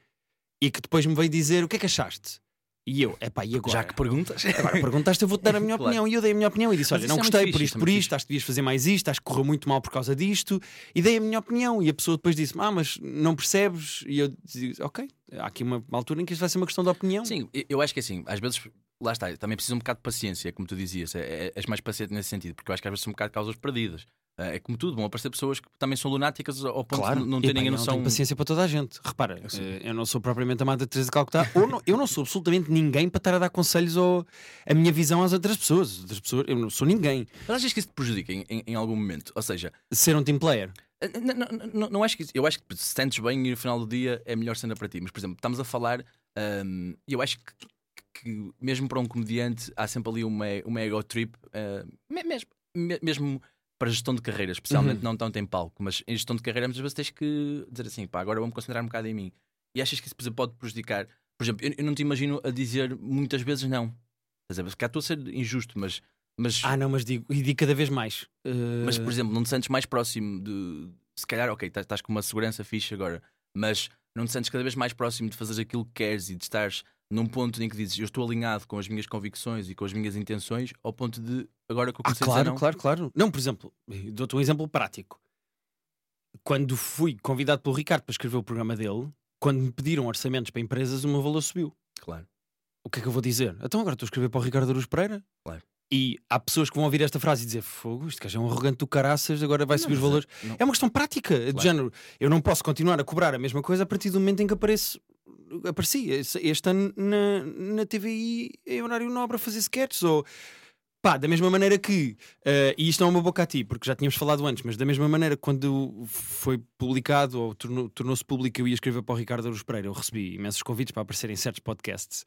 e que depois me veio dizer o que é que achaste. E eu, é pá, e agora? Já que perguntas. Agora perguntaste, eu vou-te dar a minha claro. opinião. E eu dei a minha opinião e disse: Olha, não é gostei por isto, por isto, acho que devias fazer mais isto, acho que correu muito mal por causa disto. E dei a minha opinião. E a pessoa depois disse: Ah, mas não percebes? E eu disse: Ok, há aqui uma altura em que isto vai ser uma questão de opinião. Sim, eu acho que é assim, às vezes lá está, também precisa um bocado de paciência, como tu dizias. É, é, és mais paciente nesse sentido, porque eu acho que às vezes são um bocado de causas perdidas. É, é como tudo, vão aparecer pessoas que também são lunáticas ao ponto claro. de não terem a noção. Não tenho paciência para toda a gente. Repara, eu, eh, eu não sou propriamente amada de Teresa de Calcutá, ou não, eu não sou absolutamente ninguém para estar a dar conselhos ou a minha visão às outras pessoas. Outras pessoas eu não sou ninguém. Mas achas que isso te prejudica em, em, em algum momento? Ou seja, ser um team player? Não, não, não, não acho que Eu acho que se sentes bem e no final do dia é melhor cena para ti. Mas, por exemplo, estamos a falar e um, eu acho que, que, mesmo para um comediante há sempre ali uma, uma ego trip, uh, mesmo, mesmo para gestão de carreira, especialmente uhum. não tanto em palco, mas em gestão de carreira muitas vezes tens que dizer assim, pá, agora vou-me concentrar um bocado em mim. E achas que isso pode prejudicar? Por exemplo, eu, eu não te imagino a dizer muitas vezes não. Estás a estou a ser injusto, mas Mas, Ah, não, mas digo, e digo cada vez mais. Uh, mas, por exemplo, não te sentes mais próximo de. Se calhar, ok, estás- estás com uma segurança fixe agora, mas não te sentes cada vez mais próximo de fazer aquilo que queres e de estares num ponto em que dizes eu estou alinhado com as minhas convicções e com as minhas intenções, ao ponto de agora que eu Ah, comecei a dizer claro, não. claro, claro. Não, por exemplo, dou-te um exemplo prático. Quando fui convidado pelo Ricardo para escrever o programa dele, quando me pediram orçamentos para empresas, o meu valor subiu. Claro. O que é que eu vou dizer? Então agora estou a escrever para o Ricardo Aruz Pereira? Claro. E há pessoas que vão ouvir esta frase e dizer: Fogo, este gajo é um arrogante do caraças, agora vai Não, subir os é- valores. não- É uma questão prática, de Claro. género. Eu não posso continuar a cobrar a mesma coisa a partir do momento em que apareço. Apareci este ano na, na TVI em horário nobre a fazer sketches ou pá, da mesma maneira que eh, e isto não é uma boca a ti, porque já tínhamos falado antes, mas da mesma maneira quando foi publicado ou tornou- tornou-se público que eu ia escrever para o Ricardo Aruz Pereira, eu recebi imensos convites para aparecer em certos podcasts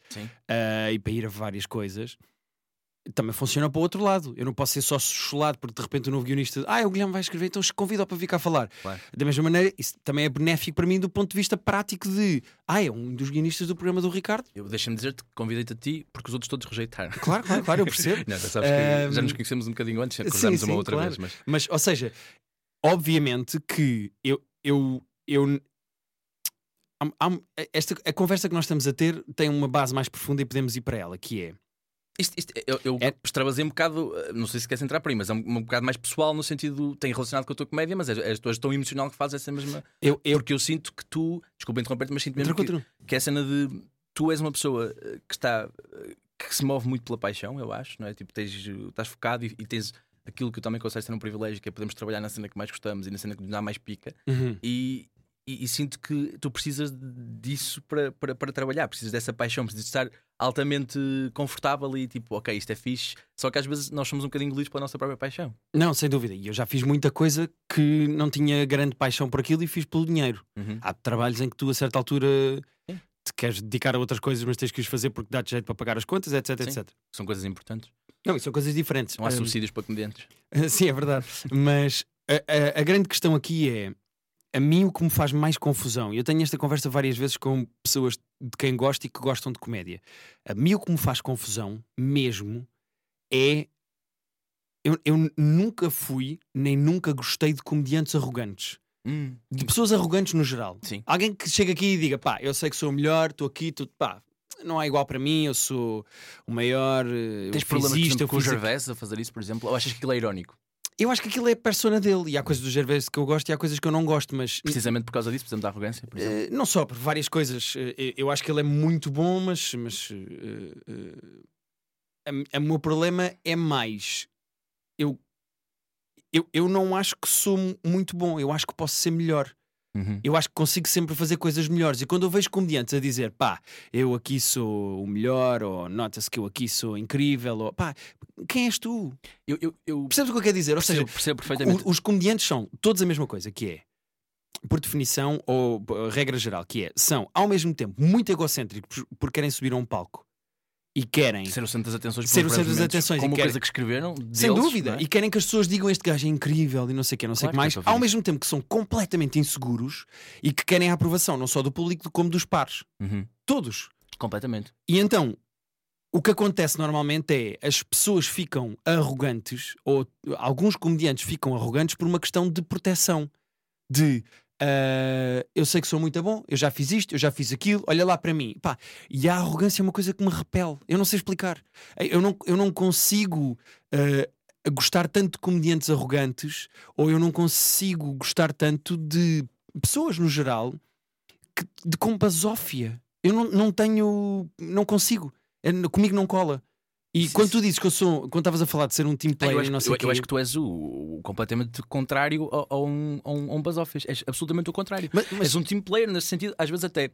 eh, e para ir a várias coisas. Também funciona para o outro lado. Eu não posso ser só chulado porque de repente o novo guionista, ah, o Guilherme vai escrever, então convido-o para vir cá falar. Claro. Da mesma maneira, isso também é benéfico para mim do ponto de vista prático de, ah, é um dos guionistas do programa do Ricardo. Eu deixa-me dizer-te que convidei-te a ti porque os outros todos rejeitaram. Claro, claro, claro, eu percebo. Não, que já nos conhecemos um bocadinho antes, sim, cruzamos uma sim, outra claro. vez, mas Mas, ou seja, obviamente que eu. eu, eu esta, a conversa que nós estamos a ter tem uma base mais profunda e podemos ir para ela, que é Isto, isto- eu, eu É- extravasei um bocado, eh, não sei se queres entrar por aí, mas é um, um bocado mais pessoal no sentido, tem relacionado com a tua comédia, mas és, és, tão emocional que fazes essa mesma. eu, eu Porque eu sinto que tu, desculpa interromper-te, mas sinto mesmo que, que é a cena de tu és uma pessoa eh, que está eh, que se move muito pela paixão, eu acho, não é? Tipo, tens, estás focado e, e tens aquilo que eu também considero ser um privilégio, que é podermos trabalhar na cena que mais gostamos e na cena que nos dá mais pica. Uhum. E, e- e sinto que tu precisas disso para, para, para trabalhar, precisas dessa paixão, precisas de estar altamente confortável e tipo, ok, isto é fixe. Só que às vezes nós somos um bocadinho engolidos pela nossa própria paixão. Não, sem dúvida. E eu já fiz muita coisa que não tinha grande paixão por aquilo e fiz pelo dinheiro. Uhum. Há trabalhos em que tu, a certa altura, Sim. te queres dedicar a outras coisas, mas tens que os fazer porque dá-te jeito para pagar as contas, etc, Sim. etc. São coisas importantes. Não, são coisas diferentes. Não há Hum, subsídios para comediantes. Sim, é verdade. Mas a, a- a grande questão aqui é a mim o que me faz mais confusão, e eu tenho esta conversa várias vezes com pessoas de quem gosto e que gostam de comédia. A mim o que me faz confusão, mesmo, é. Eu, eu nunca fui, nem nunca gostei de comediantes arrogantes. Hum, De pessoas arrogantes no geral. Sim. Alguém que chega aqui e diga, pá, eu sei que sou o melhor, estou aqui, tu, pá, não é igual para mim, eu sou o maior. eh, Tens problemas isto, com o. Gervais a fazer isso, por exemplo? Ou achas que aquilo é irónico? Eu acho que aquilo é a persona dele e há coisas do Gervais que eu gosto e há coisas que eu não gosto, mas Precisamente por causa disso, precisamos da arrogância, por exemplo. eh, não só por várias coisas. Eh, eu acho que ele é muito bom, mas, mas eh, eh, o meu problema é mais eu, eu, eu não acho que sou mu- muito bom, eu acho que posso ser melhor. Uhum. Eu acho que consigo sempre fazer coisas melhores. E quando eu vejo comediantes a dizer pá, eu aqui sou o melhor, ou nota-se que eu aqui sou incrível, ou pá, quem és tu? Eu, eu, eu Percebes o que eu quero dizer? Ou seja, percebo, percebo perfeitamente. o- os comediantes são todos a mesma coisa, que é, por definição, ou regra geral, que é, são ao mesmo tempo muito egocêntricos por- porque querem subir a um palco e querem, Ser o centro das atenções, Ser o centro das atenções e com uma quer- coisa que escreveram, sem deles, dúvida, não é? e querem que as pessoas digam este gajo é incrível e não sei o que, não sei o Claro que que mais, ouvir ao mesmo tempo que são completamente inseguros e que querem a aprovação não só do público como dos pares. Uhum. Todos. Completamente. E então, o que acontece normalmente é as pessoas ficam arrogantes, ou alguns comediantes ficam arrogantes por uma questão de proteção. De ah, eu sei que sou muito bom, eu já fiz isto, eu já fiz aquilo, olha lá para mim. Pá, e a arrogância é uma coisa que me repele. Eu não sei explicar. Eu não, eu não consigo. ah, gostar tanto de comediantes arrogantes ou eu não consigo gostar tanto de pessoas no geral que, de com basófia. Eu não, não tenho. Não consigo. É, comigo não cola. E Sim, quando tu dizes que eu sou. Quando estavas a falar de ser um team Ah, player eu, acho, não que- sei eu, quê, eu acho que tu és o, o completamente contrário a, a um, a um, a um basófis. És absolutamente o contrário. Mas, mas- És um team player nesse sentido, às vezes até.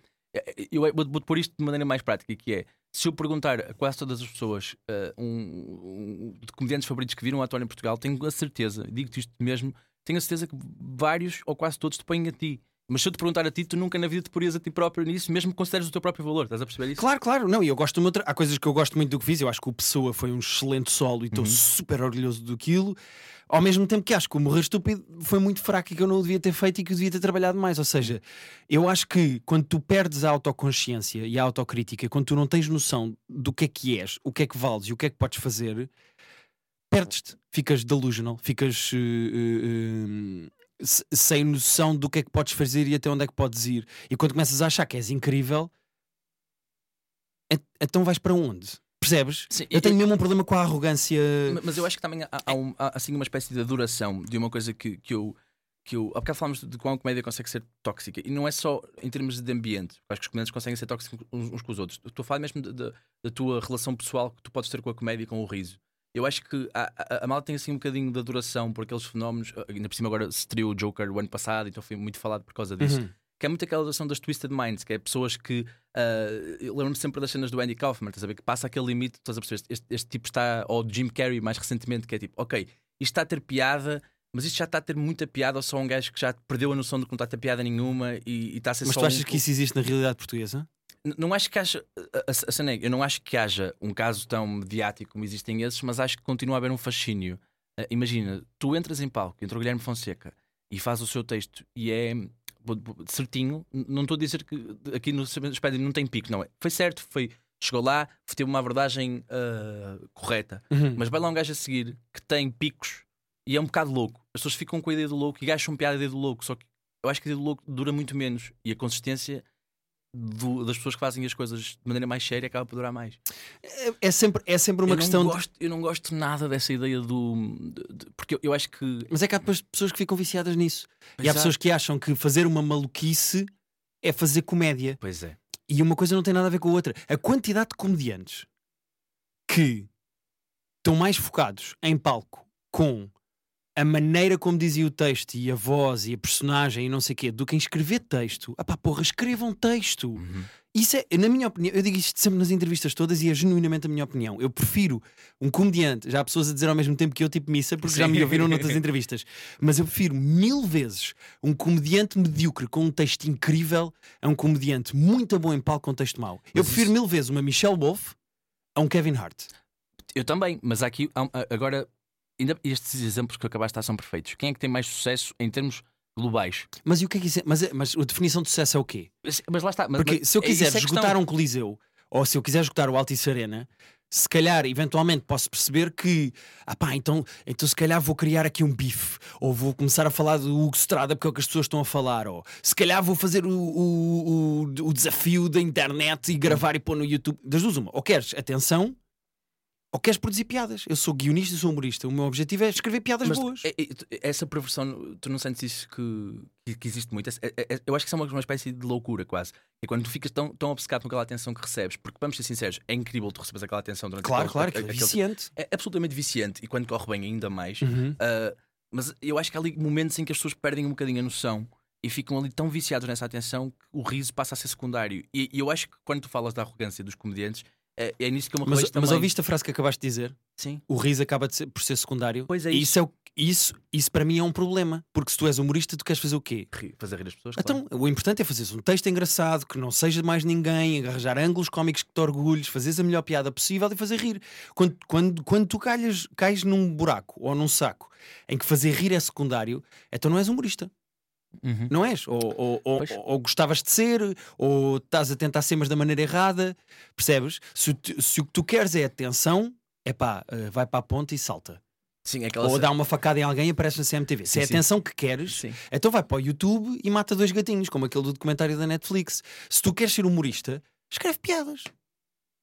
Eu vou- pôr isto de maneira mais prática, que é se eu perguntar a quase todas as pessoas eh, um, um- de comediantes favoritos que viram ator em Portugal, tenho a certeza, digo-te isto mesmo, tenho a certeza que vários ou quase todos te põem a ti. Mas se eu te perguntar a ti, tu nunca na vida te porias a ti próprio nisso, mesmo que consideres o teu próprio valor. Estás a perceber isso? Claro, claro, não, e eu gosto do meu tra- Há coisas que eu gosto muito do que fiz. Eu acho que o Pessoa foi um excelente solo e estou Uhum. super orgulhoso daquilo. Ao mesmo tempo que acho que o Morrer Estúpido foi muito fraco e que eu não o devia ter feito e que eu devia ter trabalhado mais. Ou seja, eu acho que quando tu perdes a autoconsciência e a autocrítica, quando tu não tens noção do que é que és, o que é que vales e o que é que podes fazer, perdes-te, ficas delusional, ficas uh, uh, uh, sem noção do que é que podes fazer e até onde é que podes ir. E quando começas a achar que és incrível, então vais para onde? Percebes? Sim, eu, eu tenho mesmo um problema com a arrogância. Mas eu acho que também há, há, um, há assim uma espécie de adoração de uma coisa que, que eu. Que eu, há bocado falámos de quão a comédia consegue ser tóxica. E não é só em termos de ambiente. Eu acho que os comediantes conseguem ser tóxicos uns, uns com os outros. Estou a falar mesmo da tua relação pessoal que tu podes ter com a comédia e com o riso. Eu acho que a, a, a malta tem assim um bocadinho de adoração por aqueles fenómenos. Ainda por cima agora se estreou o Joker o ano passado, então foi muito falado por causa disso. Uhum que é muito aquela adoração das Twisted Minds, que é pessoas que. Uh, eu lembro-me sempre das cenas do Andy Kaufman, estás a ver? Que passa aquele limite, estás a perceber? Este, este tipo está. Ou Jim Carrey, mais recentemente, que é tipo, ok, isto está a ter piada, mas isto já está a ter muita piada, ou só um gajo que já perdeu a noção de que não está a ter piada nenhuma e, e está a ser. Mas tu achas um... que isso existe na realidade portuguesa? Não acho que haja. A, a, eu não acho que haja um caso tão mediático como existem esses, mas acho que continua a haver um fascínio. Uh, imagina, tu entras em palco, entra o Guilherme Fonseca e faz o seu texto e é certinho. Não estou a dizer que aqui no Spider não tem pico, não é? Foi certo, foi. Chegou lá, teve uma abordagem uh, correta. Uhum. Mas vai lá um gajo a seguir que tem picos e é um bocado louco. As pessoas ficam com a ideia do louco e acham piada a ideia do louco. Só que eu acho que a ideia do louco dura muito menos e a consistência do, das pessoas que fazem as coisas de maneira mais séria acaba por durar mais. É, é sempre, é sempre uma eu questão. Gosto, de... Eu não gosto nada dessa ideia do. De, de, porque eu, eu, acho que. Mas é que há pessoas que ficam viciadas nisso. Pois e há, há pessoas que acham que fazer uma maluquice é fazer comédia. Pois é. E uma coisa não tem nada a ver com a outra. A quantidade de comediantes que estão mais focados em palco com a maneira como dizia o texto e a voz e a personagem e não sei o quê, do que em escrever texto. Ah pá, porra, escrevam texto. Uhum. Isso é, na minha opinião, eu digo isto sempre nas entrevistas todas e é genuinamente a minha opinião. Eu prefiro um comediante, já há pessoas a dizer ao mesmo tempo que eu, tipo missa, porque Sim. já me ouviram noutras entrevistas, mas eu prefiro mil vezes um comediante medíocre com um texto incrível a um comediante muito bom em palco com um texto mau. Mas eu prefiro isso... mil vezes uma Michelle Wolf a um Kevin Hart. Eu também, mas aqui agora ainda estes exemplos que acabaste são perfeitos. Quem é que tem mais sucesso em termos globais? Mas e o que é que isso é? Mas, mas a definição de sucesso é o quê? Mas, mas lá está. Mas, Porque se eu quiser é esgotar um Coliseu, ou se eu quiser esgotar o Altice Arena, se calhar, eventualmente, posso perceber que, ah pá, então, então se calhar vou criar aqui um bife, ou vou começar a falar do Hugo Strada porque é o que as pessoas estão a falar, ou se calhar vou fazer o, o, o, o desafio da internet e gravar e pôr no YouTube. Das duas, uma, ou queres atenção, ou queres produzir piadas. Eu sou guionista e sou humorista. O meu objetivo é escrever piadas Mas boas. É, é, essa perversão, tu não sentes isso que, que existe muito? É, eu acho que isso é uma, uma espécie de loucura, quase. É quando tu ficas tão, tão obcecado com aquela atenção que recebes, porque vamos ser sinceros, é incrível tu recebes aquela atenção durante Claro, claro, é viciante. É absolutamente viciante e quando corre bem, ainda mais. Uhum. Uh, mas eu acho que há ali momentos em que as pessoas perdem um bocadinho a noção e ficam ali tão viciados nessa atenção que o riso passa a ser secundário. E, e eu acho que quando tu falas da arrogância dos comediantes é, é nisso que eu me mas, também. Mas ouviste a frase que acabaste de dizer? Sim. O riso acaba ser, por ser secundário. Pois é. E isso, é o, isso, isso para mim é um problema. Porque se tu és humorista, tu queres fazer o quê? Fazer rir as pessoas. Então, claro. o importante é fazeres um texto engraçado, que não seja mais ninguém, arranjar ângulos cómicos que te orgulhes, fazeres a melhor piada possível e fazer rir. Quando, quando, quando tu calhas, cais num buraco ou num saco em que fazer rir é secundário, então não és humorista. Uhum. Não és? Ou, ou, ou, ou, gostavas de ser, ou estás a tentar ser, mas da maneira errada. Percebes? Se, se o que tu queres é atenção, é pá, uh, vai para a ponta e salta. Sim, Ou dá uma facada em alguém e aparece na CMTV. Se sim, é a atenção que queres, sim. então vai para o YouTube e mata dois gatinhos, como aquele do documentário da Netflix. Se tu queres ser humorista, escreve piadas.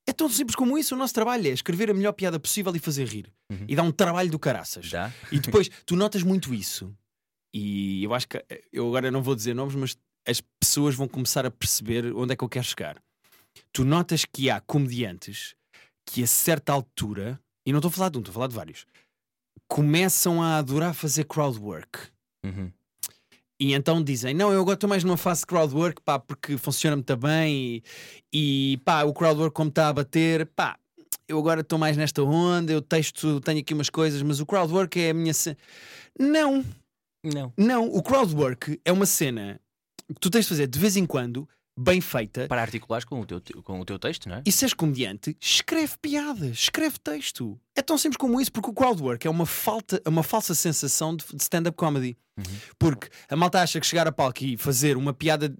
É tão simples como isso. O nosso trabalho é escrever a melhor piada possível e fazer rir. Uhum. E dá um trabalho do caraças. Já? E depois, tu notas muito isso e eu acho que eu agora não vou dizer nomes, mas as pessoas vão começar a perceber onde é que eu quero chegar. Tu notas que há comediantes que a certa altura, e não estou a falar de um, estou a falar de vários, começam a adorar fazer crowd work. Uhum. E então dizem: Não, eu agora estou mais numa fase de crowdwork, pá, porque funciona muito bem e, e pá, o crowdwork, como está a bater, pá, eu agora estou mais nesta onda. Eu texto, tenho aqui umas coisas, mas o crowdwork é a minha. Não, não. Não, o crowdwork é uma cena que tu tens de fazer de vez em quando, bem feita. Para articulares com o teu, com o teu texto, não é? E se és comediante, escreve piadas, escreve texto. É tão simples como isso, porque o crowdwork é uma, falta, uma falsa sensação de, de stand-up comedy. Uhum. Porque a malta acha que chegar a palco e fazer uma piada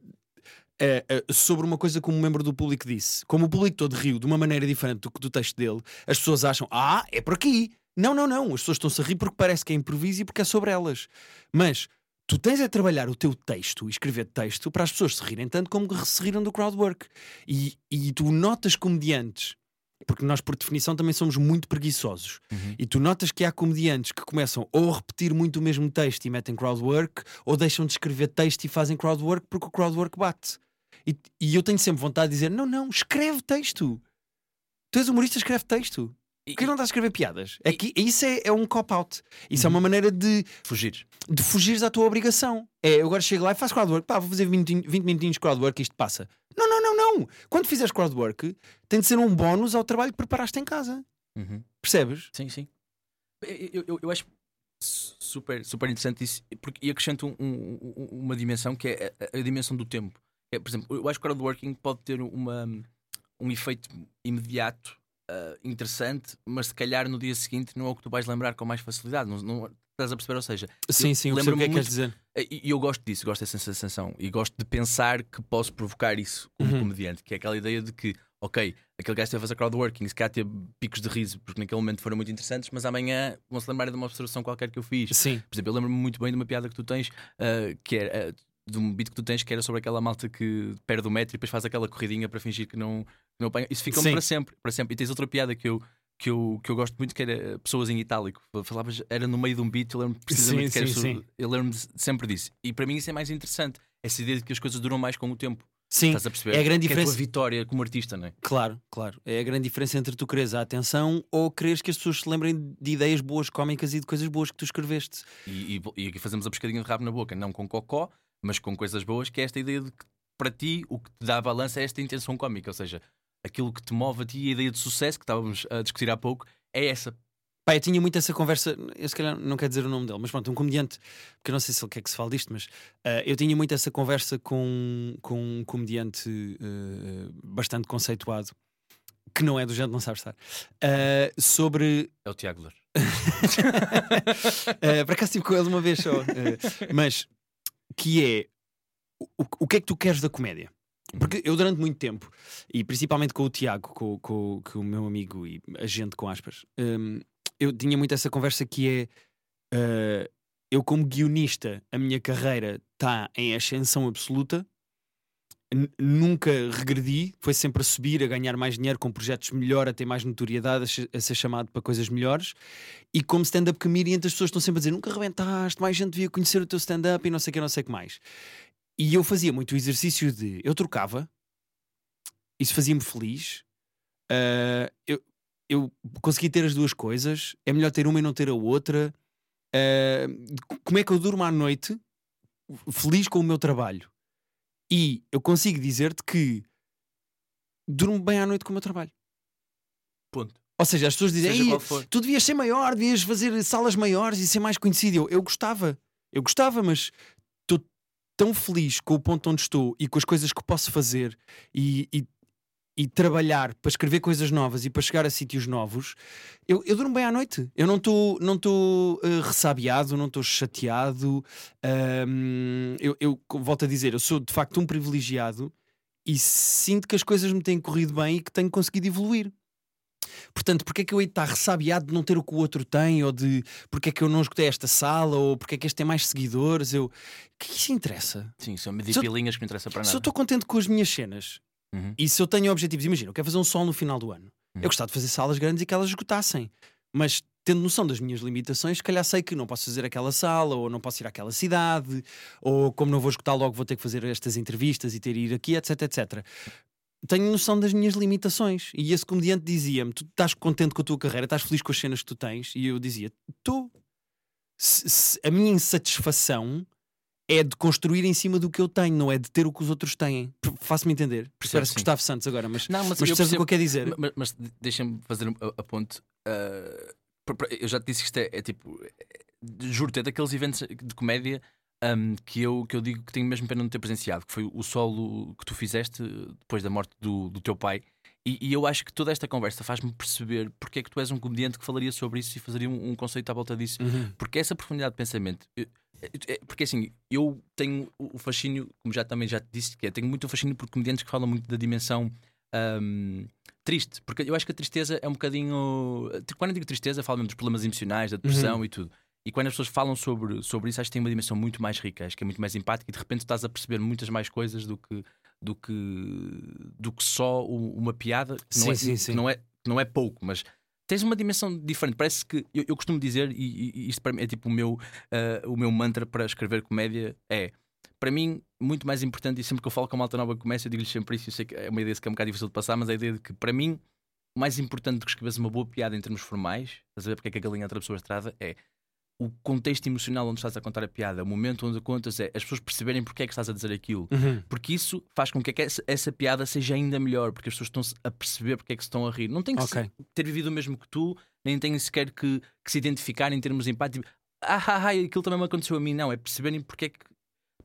Uh, uh, sobre uma coisa como um membro do público disse. Como o público todo riu de uma maneira diferente do que do texto dele, as pessoas acham, ah, é por aqui. Não, não, não. As pessoas estão-se a rir porque parece que é improviso e porque é sobre elas. Mas tu tens a trabalhar o teu texto e escrever texto para as pessoas se rirem tanto como se riram do crowdwork. E, e tu notas comediantes, porque nós, por definição, também somos muito preguiçosos. Uhum. E tu notas que há comediantes que começam ou a repetir muito o mesmo texto e metem crowdwork, ou deixam de escrever texto e fazem crowdwork porque o crowdwork bate. E, e eu tenho sempre vontade de dizer: não, não, escreve texto. Tu és humorista, escreve texto. Que não estás a escrever piadas? É que isso é, é um cop-out. Isso é uma maneira de, Fugir. de fugires à tua obrigação. É, eu agora chego lá e faço crowdwork. Pá, vou fazer 20, minutinhos- 20 minutinhos de crowdwork e isto passa. Não, não, não, não. Quando fizeres crowdwork, tem de ser um bónus ao trabalho que preparaste em casa. Uhum. Percebes? Sim, sim. Eu, eu- eu, acho su- super, super interessante isso, porque, e acrescento um- um- um- uma dimensão que é a, a dimensão do tempo. É, por exemplo, eu acho que crowdworking pode ter uma, um efeito imediato, ah, interessante, mas se calhar no dia seguinte não é o que tu vais lembrar com mais facilidade. Não, não- estás a perceber? Ou seja, Sim, sim, percebo o que é que queres dizer. e eu gosto disso, gosto dessa sensação e gosto de pensar que posso provocar isso como Uhum. comediante, que é aquela ideia de que, ok, aquele gajo esteve a fazer crowdworking, se calhar teve picos de riso, porque naquele momento foram muito interessantes, mas amanhã vão se lembrar de uma observação qualquer que eu fiz. Sim. Por exemplo, eu lembro-me muito bem de uma piada que tu tens, ah, que era. ah, de um beat que tu tens que era sobre aquela malta que perde o metro e depois faz aquela corridinha para fingir que não, não apanha. Isso Sim. para sempre, para sempre. E tens outra piada que eu, que, eu, que eu gosto muito que era pessoas em itálico. Falavas, era no meio de um beat, eu lembro precisamente Sim, que era sim, sobre- sim. eu lembro-me sempre disso. E para mim isso é mais interessante. Essa ideia de que as coisas duram mais com o tempo. Sim. Estás a perceber? É a grande Que diferença. a tua vitória como artista, não é? Claro, claro. É a grande diferença entre tu quereres a atenção ou quereres que as pessoas se lembrem de ideias boas, cómicas e de coisas boas que tu escreveste. E, e, e aqui fazemos a pescadinha de rabo na boca, não com cocó, mas com coisas boas, que é esta ideia de que para ti o que te dá a balança é esta intenção cómica, ou seja, aquilo que te move a ti e a ideia de sucesso que estávamos a discutir há pouco é essa. Pá, eu tinha muito essa conversa, eu se calhar não quero dizer o nome dele, mas pronto, um comediante, porque eu não sei se ele quer que se fale disto, mas ah, eu tinha muito essa conversa com, com um comediante ah, bastante conceituado, que não é do género, não sabe estar, ah, sobre. É o Tiago Lor. ah, por acaso estive com ele uma vez só, mas que é o, o que é que tu queres da comédia? Porque eu durante muito tempo, e principalmente com o Tiago, com, com, com o meu amigo e agente com aspas, hum, eu tinha muito essa conversa que é uh, eu como guionista, a minha carreira está em ascensão absoluta, nunca regredi, foi sempre a subir, a ganhar mais dinheiro com projetos melhor, a ter mais notoriedade, a, ser chamado para coisas melhores. E como stand-up comedian, as pessoas estão sempre a dizer: nunca rebentaste, mais gente devia conhecer o teu stand-up e não sei o que, não sei o que mais. E eu fazia muito o exercício de eu trocava, isso fazia-me feliz. ah, eu, eu consegui ter as duas coisas, é melhor ter uma e não ter a outra. Ah, como é que eu durmo à noite feliz com o meu trabalho? E eu consigo dizer-te que durmo bem à noite com o meu trabalho. Ponto. Ou seja, as pessoas dizem: Seja "Ei, qual for. tu devias ser maior, devias fazer salas maiores e ser mais conhecido. Eu, eu gostava, eu gostava, mas estou tão feliz com o ponto onde estou e com as coisas que posso fazer e, e, e trabalhar para escrever coisas novas e para chegar a sítios novos. Eu, eu durmo bem à noite. Eu não estou não eh, ressabiado, não estou chateado. Eu, eu volto a dizer, eu sou de facto um privilegiado e sinto que as coisas me têm corrido bem e que tenho conseguido evoluir. Portanto, porque é que eu hei de estar ressabiado de não ter o que o outro tem, ou de porque é que eu não escutei esta sala, ou porque é que este tem mais seguidores? Eu... O que é que isso interessa? Sim, são medir Se eu- pilinhas que não interessa para Se eu nada. estou contente com as minhas cenas Uhum. e se eu tenho objetivos, imagina, eu quero fazer um sol no final do ano. Uhum. Eu gostava de fazer salas grandes e que elas esgotassem, mas tendo noção das minhas limitações, se calhar sei que não posso fazer aquela sala, ou não posso ir àquela cidade, ou como não vou esgotar logo, vou ter que fazer estas entrevistas e ter ir aqui, etc, etc. Tenho noção das minhas limitações. E esse comediante dizia-me: Tu estás contente com a tua carreira, estás feliz com as cenas que tu tens? E eu dizia: Estou. A minha insatisfação é de construir em cima do que eu tenho, não é de ter o que os outros têm. Faço-me entender. Percebo, Parece sim. Gustavo Santos agora, mas, Não, mas, mas percebes o que eu quero dizer? Mas, mas de- deixa-me fazer a, a ponte. por- eu já te disse que isto é, é tipo. é- Juro-te, é daqueles eventos de comédia ahm, que, eu, que eu digo que tenho mesmo pena de não ter presenciado, que foi o solo que tu fizeste depois da morte do, do teu pai. E, e eu acho que toda esta conversa faz-me perceber porque é que tu és um comediante que falaria sobre isso e fazeria um, um conceito à volta disso. Uhum. Porque essa profundidade de pensamento. eu- Porque assim, eu tenho o fascínio, como já também já te disse, que é, tenho muito fascínio por comediantes que falam muito da dimensão ahm, triste, porque eu acho que a tristeza é um bocadinho. Quando eu digo tristeza, falo mesmo dos problemas emocionais, da depressão Uhum. e tudo. E quando as pessoas falam sobre, sobre isso, acho que tem uma dimensão muito mais rica, acho que é muito mais empática e de repente estás a perceber muitas mais coisas do que, do que, do que só uma piada. que não é, sim, sim. Não, é, que não é pouco, mas tens uma dimensão diferente. Parece que eu, eu costumo dizer, e, e- isto para mim é tipo o meu, ah, o meu mantra para escrever comédia: é para mim, muito mais importante, e sempre que eu falo com a malta nova que começa, eu digo-lhes sempre isso. Eu sei que é uma ideia que é um bocado difícil de passar, mas é a ideia de que, para mim, mais importante do que escreveres uma boa piada em termos formais, estás a porque é que a galinha atravessou a estrada, é o contexto emocional onde estás a contar a piada, o momento onde contas, é as pessoas perceberem porque é que estás a dizer aquilo. Uhum. Porque isso faz com que essa, essa piada seja ainda melhor, porque as pessoas estão a perceber porque é que se estão a rir. Não tem que Ok. se- ter vivido o mesmo que tu, nem têm sequer que, que se identificar em termos empáticos. Ah, ah, ah, aquilo também me aconteceu a mim. Não, é perceberem porque é que.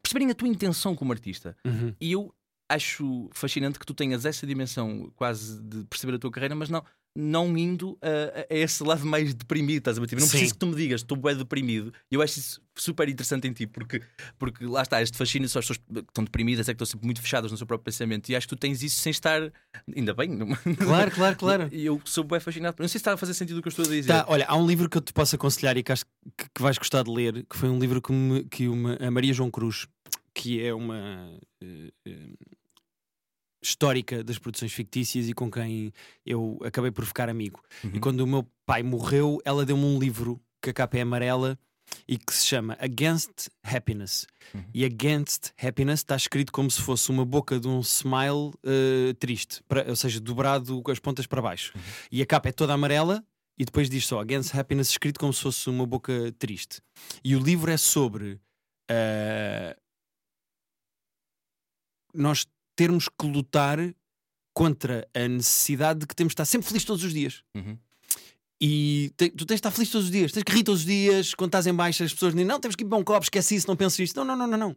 perceberem a tua intenção como artista. Uhum. E eu acho fascinante que tu tenhas essa dimensão quase de perceber a tua carreira, mas não, não indo a, a esse lado mais deprimido, estás a ver? Tipo, Não Sim. preciso que tu me digas, estou bem deprimido. Eu acho isso super interessante em ti, porque, porque lá está, este fascínio só as pessoas que estão deprimidas, é que estão sempre muito fechadas no seu próprio pensamento. E acho que tu tens isso sem estar. Ainda bem, não- Claro, claro, claro. E eu sou bem fascinado. Não sei se está a fazer sentido o que eu estou a dizer. Tá, olha, há um livro que eu te posso aconselhar e que acho que, que vais gostar de ler, que foi um livro que, me- que uma, a Maria João Cruz, que é uma eh, eh, histórica das produções fictícias e com quem eu acabei por ficar amigo. Uhum. E quando o meu pai morreu, ela deu-me um livro que a capa é amarela e que se chama Against Happiness. Uhum. E Against Happiness está escrito como se fosse uma boca de um smile eh, triste, pra- ou seja, dobrado com as pontas para baixo. Uhum. E a capa é toda amarela e depois diz só Against Happiness escrito como se fosse uma boca triste. E o livro é sobre eh, nós termos que lutar contra a necessidade de que temos de estar sempre felizes todos os dias. Uhum. E te- tu tens de estar feliz todos os dias, tens que rir todos os dias, quando estás em baixo, as pessoas dizem: Não, temos que ir beber um copo, esquece isso, não penses isto. Não, não, não, não, não.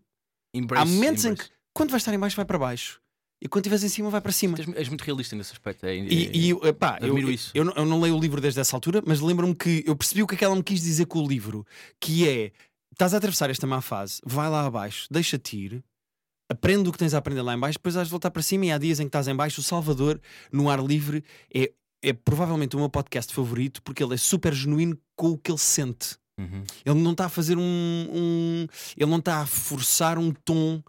Embrace, Há momentos em embrace. que, quando vais estar em baixo, vai para baixo, e quando estiveres em cima, vai para cima. És, és muito realista nesse aspecto. É, E, e pá, eu, isso. eu não, eu não leio o livro desde essa altura, mas lembro-me que eu percebi o que é que ela me quis dizer com o livro, que é estás a atravessar esta má fase, vai lá abaixo, deixa-te ir, aprende o que tens a aprender lá em baixo, depois vais voltar para cima e há dias em que estás em baixo, o Salvador, no ar livre, é, é provavelmente o meu podcast favorito porque ele é super genuíno com o que ele sente. Uhum. Ele não está a fazer um, um- Ele não está a forçar um tom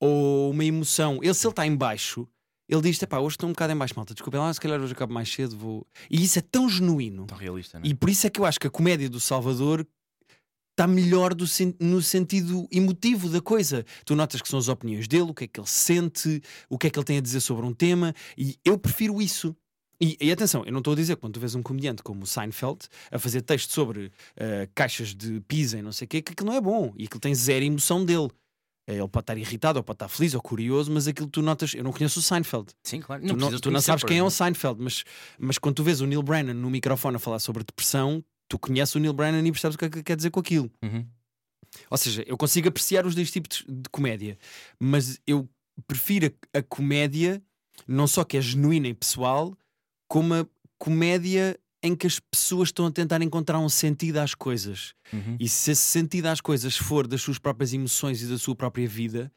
ou uma emoção. Ele, se ele está em baixo, ele diz: pá, hoje estou um bocado em baixo, malta. Desculpem lá, se calhar hoje acabo mais cedo. Vou... E isso é tão genuíno. Tão realista, é? E por isso é que eu acho que a comédia do Salvador está melhor do no sentido emotivo da coisa. Tu notas que são as opiniões dele, o que é que ele sente, o que é que ele tem a dizer sobre um tema, e eu prefiro isso. E, e atenção, eu não estou a dizer que quando tu vês um comediante como o Seinfeld a fazer texto sobre eh, caixas de pizza e não sei o quê, que aquilo não é bom e aquilo tem zero emoção dele. Eh, Ele pode estar irritado, ou pode estar feliz, ou curioso, mas aquilo tu notas. Eu não conheço o Seinfeld, Sim, claro. tu não, tu não sabes quem é o Seinfeld, mas, mas quando tu vês o Neil Brennan no microfone a falar sobre depressão, tu conheces o Neil Brennan e percebes o que é que quer dizer com aquilo. Uhum. Ou seja, eu consigo apreciar os dois tipos de comédia, mas eu prefiro a, a comédia não só que é genuína e pessoal, como a comédia em que as pessoas estão a tentar encontrar um sentido às coisas. Uhum. E se esse sentido às coisas for das suas próprias emoções e da sua própria vida,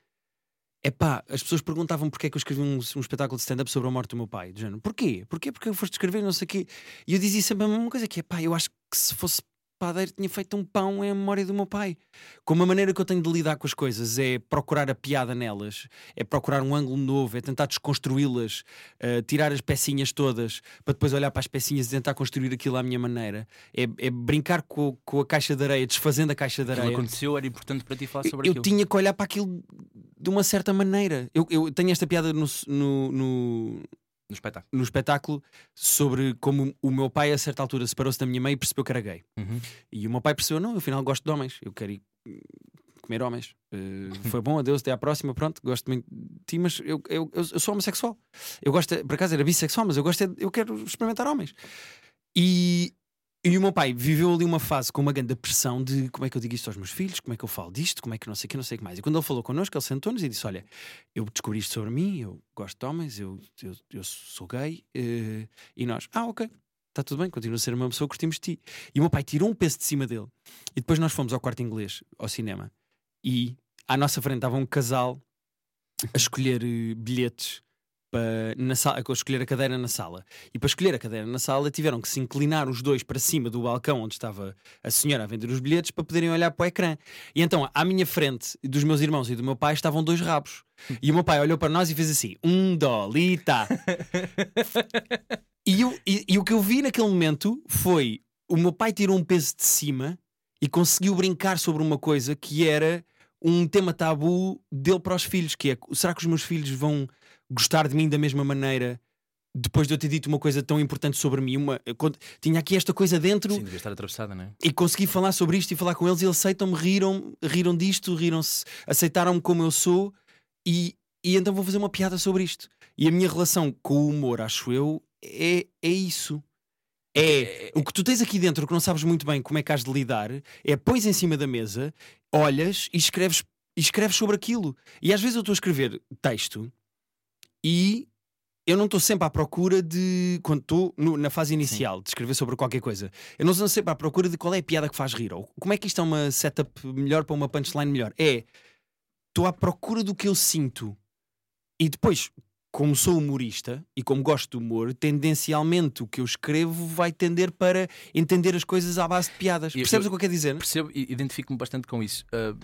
é pá, as pessoas perguntavam porque é que eu escrevi um, um espetáculo de stand-up sobre a morte do meu pai. Do porquê? Porquê? Porque eu foste escrever não sei o quê. E eu dizia sempre a mesma coisa: que é pá, eu acho que se fosse padeiro tinha feito um pão em memória do meu pai. Como a maneira que eu tenho de lidar com as coisas é procurar a piada nelas, é procurar um ângulo novo, é tentar desconstruí-las, eh, tirar as pecinhas todas para depois olhar para as pecinhas e tentar construir aquilo à minha maneira. É, é brincar com, com a caixa de areia, desfazendo a caixa de Aquilo areia. aconteceu, era importante para ti falar sobre Eu aquilo. tinha que olhar para aquilo de uma certa maneira. Eu, eu tenho esta piada no, no, no, No espetáculo. no espetáculo sobre como o meu pai, a certa altura, separou-se da minha mãe e percebeu que era gay. Uhum. E o meu pai percebeu: não, eu afinal gosto de homens, eu quero ir hum, comer homens. Eh, foi bom, adeus, até à próxima. Pronto, gosto muito de ti, mas eu, eu, eu, eu sou homossexual. Eu gosto, de- por acaso era bissexual, mas eu gosto, é de- eu quero experimentar homens. E, e o meu pai viveu ali uma fase com uma grande pressão de como é que eu digo isto aos meus filhos, como é que eu falo disto, como é que não sei o que, não sei o que mais. E quando ele falou connosco, ele sentou-nos e disse: Olha, eu descobri isto sobre mim, eu gosto de homens, eu, eu, eu sou gay. eh, e nós, ah, ok, está tudo bem, continua a ser uma pessoa, curtimos de ti. E o meu pai tirou um peso de cima dele. E depois nós fomos ao quarto inglês, ao cinema, e à nossa frente estava um casal a escolher eh, bilhetes para na sala, escolher a cadeira na sala. E para escolher a cadeira na sala tiveram que se inclinar os dois para cima do balcão onde estava a senhora a vender os bilhetes para poderem olhar para o ecrã. E então, à minha frente, dos meus irmãos e do meu pai, estavam dois rabos. E o meu pai olhou para nós e fez assim: um dolita. e, eu, e, e o que eu vi naquele momento foi o meu pai tirou um peso de cima e conseguiu brincar sobre uma coisa que era um tema tabu dele para os filhos, que é será que os meus filhos vão gostar de mim da mesma maneira depois de eu ter dito uma coisa tão importante sobre mim, uma, tinha aqui esta coisa dentro Sim, devia estar atravessada, não é? E consegui falar sobre isto e falar com eles, e eles aceitam-me, riram, riram disto, riram-se, aceitaram-me como eu sou, e, e então vou fazer uma piada sobre isto. E a minha relação com o humor, acho eu, é, é isso. É, o que tu tens aqui dentro que não sabes muito bem como é que has de lidar, é pões em cima da mesa, olhas e escreves, e escreves sobre aquilo. E às vezes eu estou a escrever texto e eu não estou sempre à procura de. Quando estou na fase inicial Sim. de escrever sobre qualquer coisa, eu não estou sempre à procura de qual é a piada que faz rir. Ou como é que isto é uma setup melhor para uma punchline melhor. É. Estou à procura do que eu sinto. E depois, como sou humorista e como gosto de humor, tendencialmente o que eu escrevo vai tender para entender as coisas à base de piadas. Eu, Percebes eu, o que eu quero dizer? Percebo e identifico-me bastante com isso. Uh,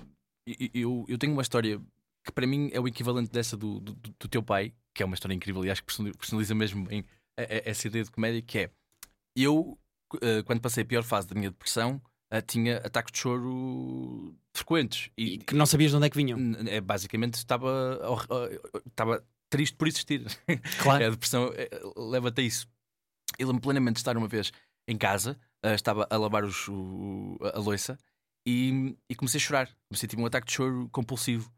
eu, eu tenho uma história que para mim é o equivalente dessa do, do, do teu pai, que é uma história incrível e acho que personaliza mesmo em, essa ideia de comédia, que é eu, uh, quando passei a pior fase da minha depressão, uh, tinha ataques de choro frequentes. E, e, que não sabias de onde é que vinham? É, basicamente estava, estava triste por existir. Claro. a depressão eh, leva-te a isso. Eu lembro plenamente de estar uma vez em casa, uh, estava a lavar os, o, a louça e, e, comecei a chorar. Comecei a ter um ataque de choro compulsivo.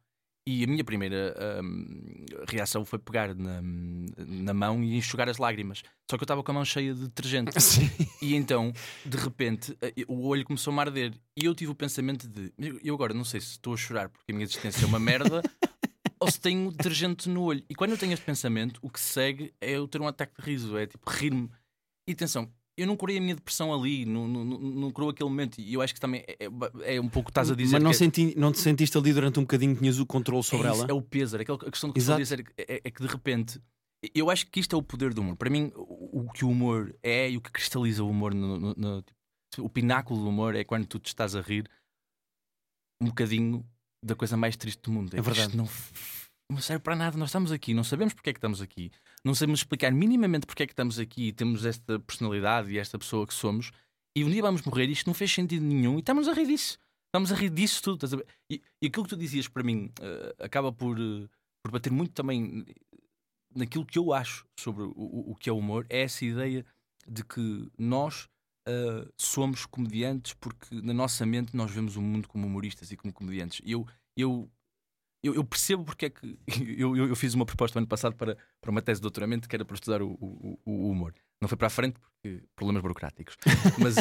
E a minha primeira um, reação foi pegar na, na mão e enxugar as lágrimas. Só que eu estava com a mão cheia de detergente. Sim. E então, de repente, eh, o olho começou a arder. E eu tive o pensamento de: eu agora não sei se estou a chorar porque a minha existência é uma merda ou se tenho detergente no olho. E quando eu tenho este pensamento, o que segue é eu ter um ataque de riso, é tipo rir-me. E atenção, eu não curei a minha depressão ali, não, não, não curou aquele momento. E eu acho que também é, é, é um pouco estás a dizer. Mas não, é... senti, não te sentiste ali durante um bocadinho, tinhas o controle sobre é isso, ela? É o peso, é aquela questão que estou a dizer é, é, que de repente. Eu acho que isto é o poder do humor. Para mim, o, o que o humor é e o que cristaliza o humor, no, no, no, tipo, o pináculo do humor é quando tu te estás a rir um bocadinho da coisa mais triste do mundo. É, verdade. Não, não serve para nada, nós estamos aqui, não sabemos porque é que estamos aqui, não sabemos explicar minimamente porque é que estamos aqui e temos esta personalidade e esta pessoa que somos, e um dia vamos morrer isto não fez sentido nenhum e estamos a rir disso. Estamos a rir disso tudo. A e, e, aquilo que tu dizias para mim uh, acaba por, uh, por bater muito também naquilo que eu acho sobre o, o, o, que é o humor, é essa ideia de que nós uh, somos comediantes porque na nossa mente nós vemos o mundo como humoristas e como comediantes. Eu, eu eu, eu, percebo porque é que. Eu, eu, eu, fiz uma proposta ano passado para, para uma tese de doutoramento que era para estudar o, o, o humor. Não foi para a frente porque problemas burocráticos. Mas,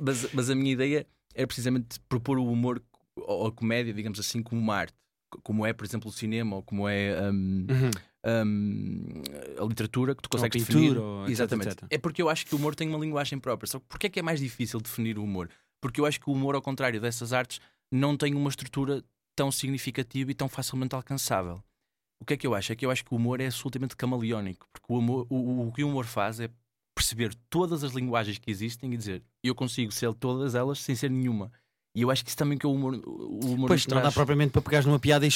mas, mas, a minha ideia era precisamente propor o humor ou a comédia, digamos assim, como uma arte. Como é, por exemplo, o cinema ou como é um, uhum. um, a literatura que tu consegues pintura, definir. Ou Exatamente. Etc, etc. É porque eu acho que o humor tem uma linguagem própria. Só que porquê é que é mais difícil definir o humor? Porque eu acho que o humor, ao contrário dessas artes, não tem uma estrutura tão significativo e tão facilmente alcançável. O que é que eu acho? É que eu acho que o humor é absolutamente camaleónico, porque o, humor, o, o que o humor faz é perceber todas as linguagens que existem e dizer eu consigo ser todas elas sem ser nenhuma. E eu acho que isso também que é o humor, o humor Pois, não dá propriamente para pegares numa piada e,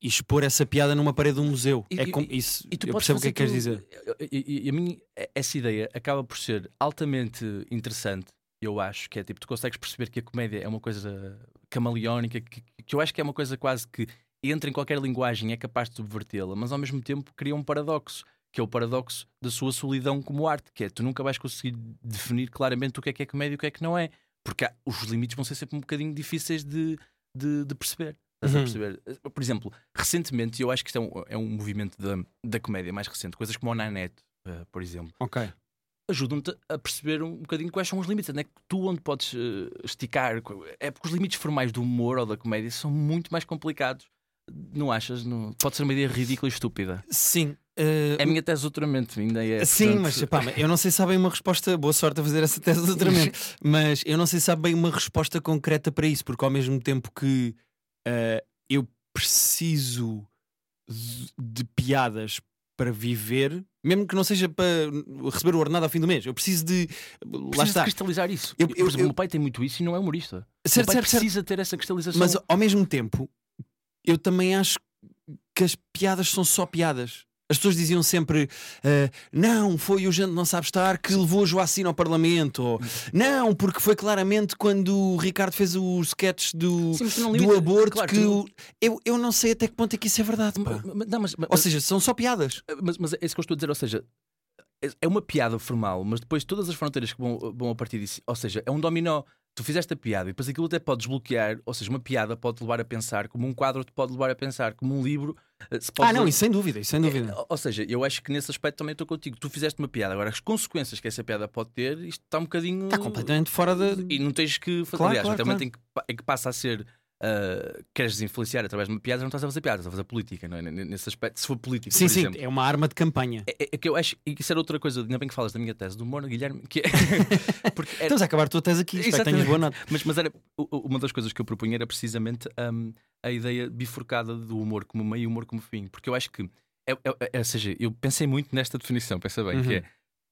expor essa piada numa parede de um museu. E, é com, isso, e tu eu percebo o que é que queres dizer. E, e, a mim, essa ideia acaba por ser altamente interessante, eu acho, que é tipo, tu consegues perceber que a comédia é uma coisa camaleónica, que, que eu acho que é uma coisa quase que entra em qualquer linguagem e é capaz de subvertê-la, mas ao mesmo tempo cria um paradoxo, que é o paradoxo da sua solidão como arte, que é tu nunca vais conseguir definir claramente o que é que é comédia e o que é que não é, porque há, os limites vão ser sempre um bocadinho difíceis de, de, de perceber. Uhum. perceber. Por exemplo, recentemente, eu acho que isto é um, é um movimento da, da comédia mais recente, coisas como o Nanette, uh, por exemplo. Ok ajudam-te a perceber um bocadinho quais são os limites. Não é que tu onde podes uh, esticar. É porque os limites formais do humor ou da comédia são muito mais complicados. Não achas? Não... Pode ser uma ideia ridícula e estúpida. Sim. Uh... É a minha tese de doutoramento, ainda é. Sim, portanto... mas pá, eu não sei se há bem uma resposta. Boa sorte a fazer essa tese de doutoramento. mas eu não sei se há bem uma resposta concreta para isso, porque ao mesmo tempo que uh, eu preciso de piadas para viver, mesmo que não seja para receber o ordenado ao fim do mês. Eu preciso de. Lá Precisa de está. cristalizar isso. Eu- por eu- exemplo, eu- o meu pai tem muito isso e não é humorista. Certo, meu pai certo, certo. precisa ter essa cristalização. Mas ao mesmo tempo, eu também acho que as piadas são só piadas. As pessoas diziam sempre: ah, não, foi o gente não sabe estar que levou a Joacina ao Parlamento. Ou, não, porque foi claramente quando o Ricardo fez os sketches do, Sim, do aborto claro, que tu o- eu, eu não sei até que ponto é que isso é verdade. pá. Não, mas, mas- Ou seja, são só piadas. mas, mas é isso que eu estou a dizer. Ou seja, é- é uma piada formal, mas depois todas as fronteiras que vão, vão a partir disso. Ou seja, é um dominó. Tu fizeste a piada e depois aquilo até pode desbloquear. Ou seja, uma piada pode levar a pensar, como um quadro te pode levar a pensar, como um livro. eh, se pode Ah, não, isso sem dúvida, isso sem dúvida. É, ou seja, eu acho que nesse aspecto também estou contigo. Tu fizeste uma piada, agora as consequências que essa piada pode ter, isto está um bocadinho. Está completamente fora da. E não tens que fazer. Claro, Aliás, claro, o claro. momento em que, em que passa a ser. Ah, queres influenciar através de uma piada, não estás a fazer piada, estás a fazer política, não é? Nesse aspecto, se for político. Sim, sim, exemplo. é uma arma de campanha. É, é- é que eu acho, e isso era outra coisa, ainda bem que falas da minha tese do humor, Guilherme, que é. porque era- Estamos a acabar a tua tese aqui, espero que tenhas boa nota. mas, mas era uma das coisas que eu propunha era precisamente hum, a ideia bifurcada do humor como meio e humor como fim, porque eu acho que, é, é- é- ou seja, eu pensei muito nesta definição, pensa bem, que Uhum. é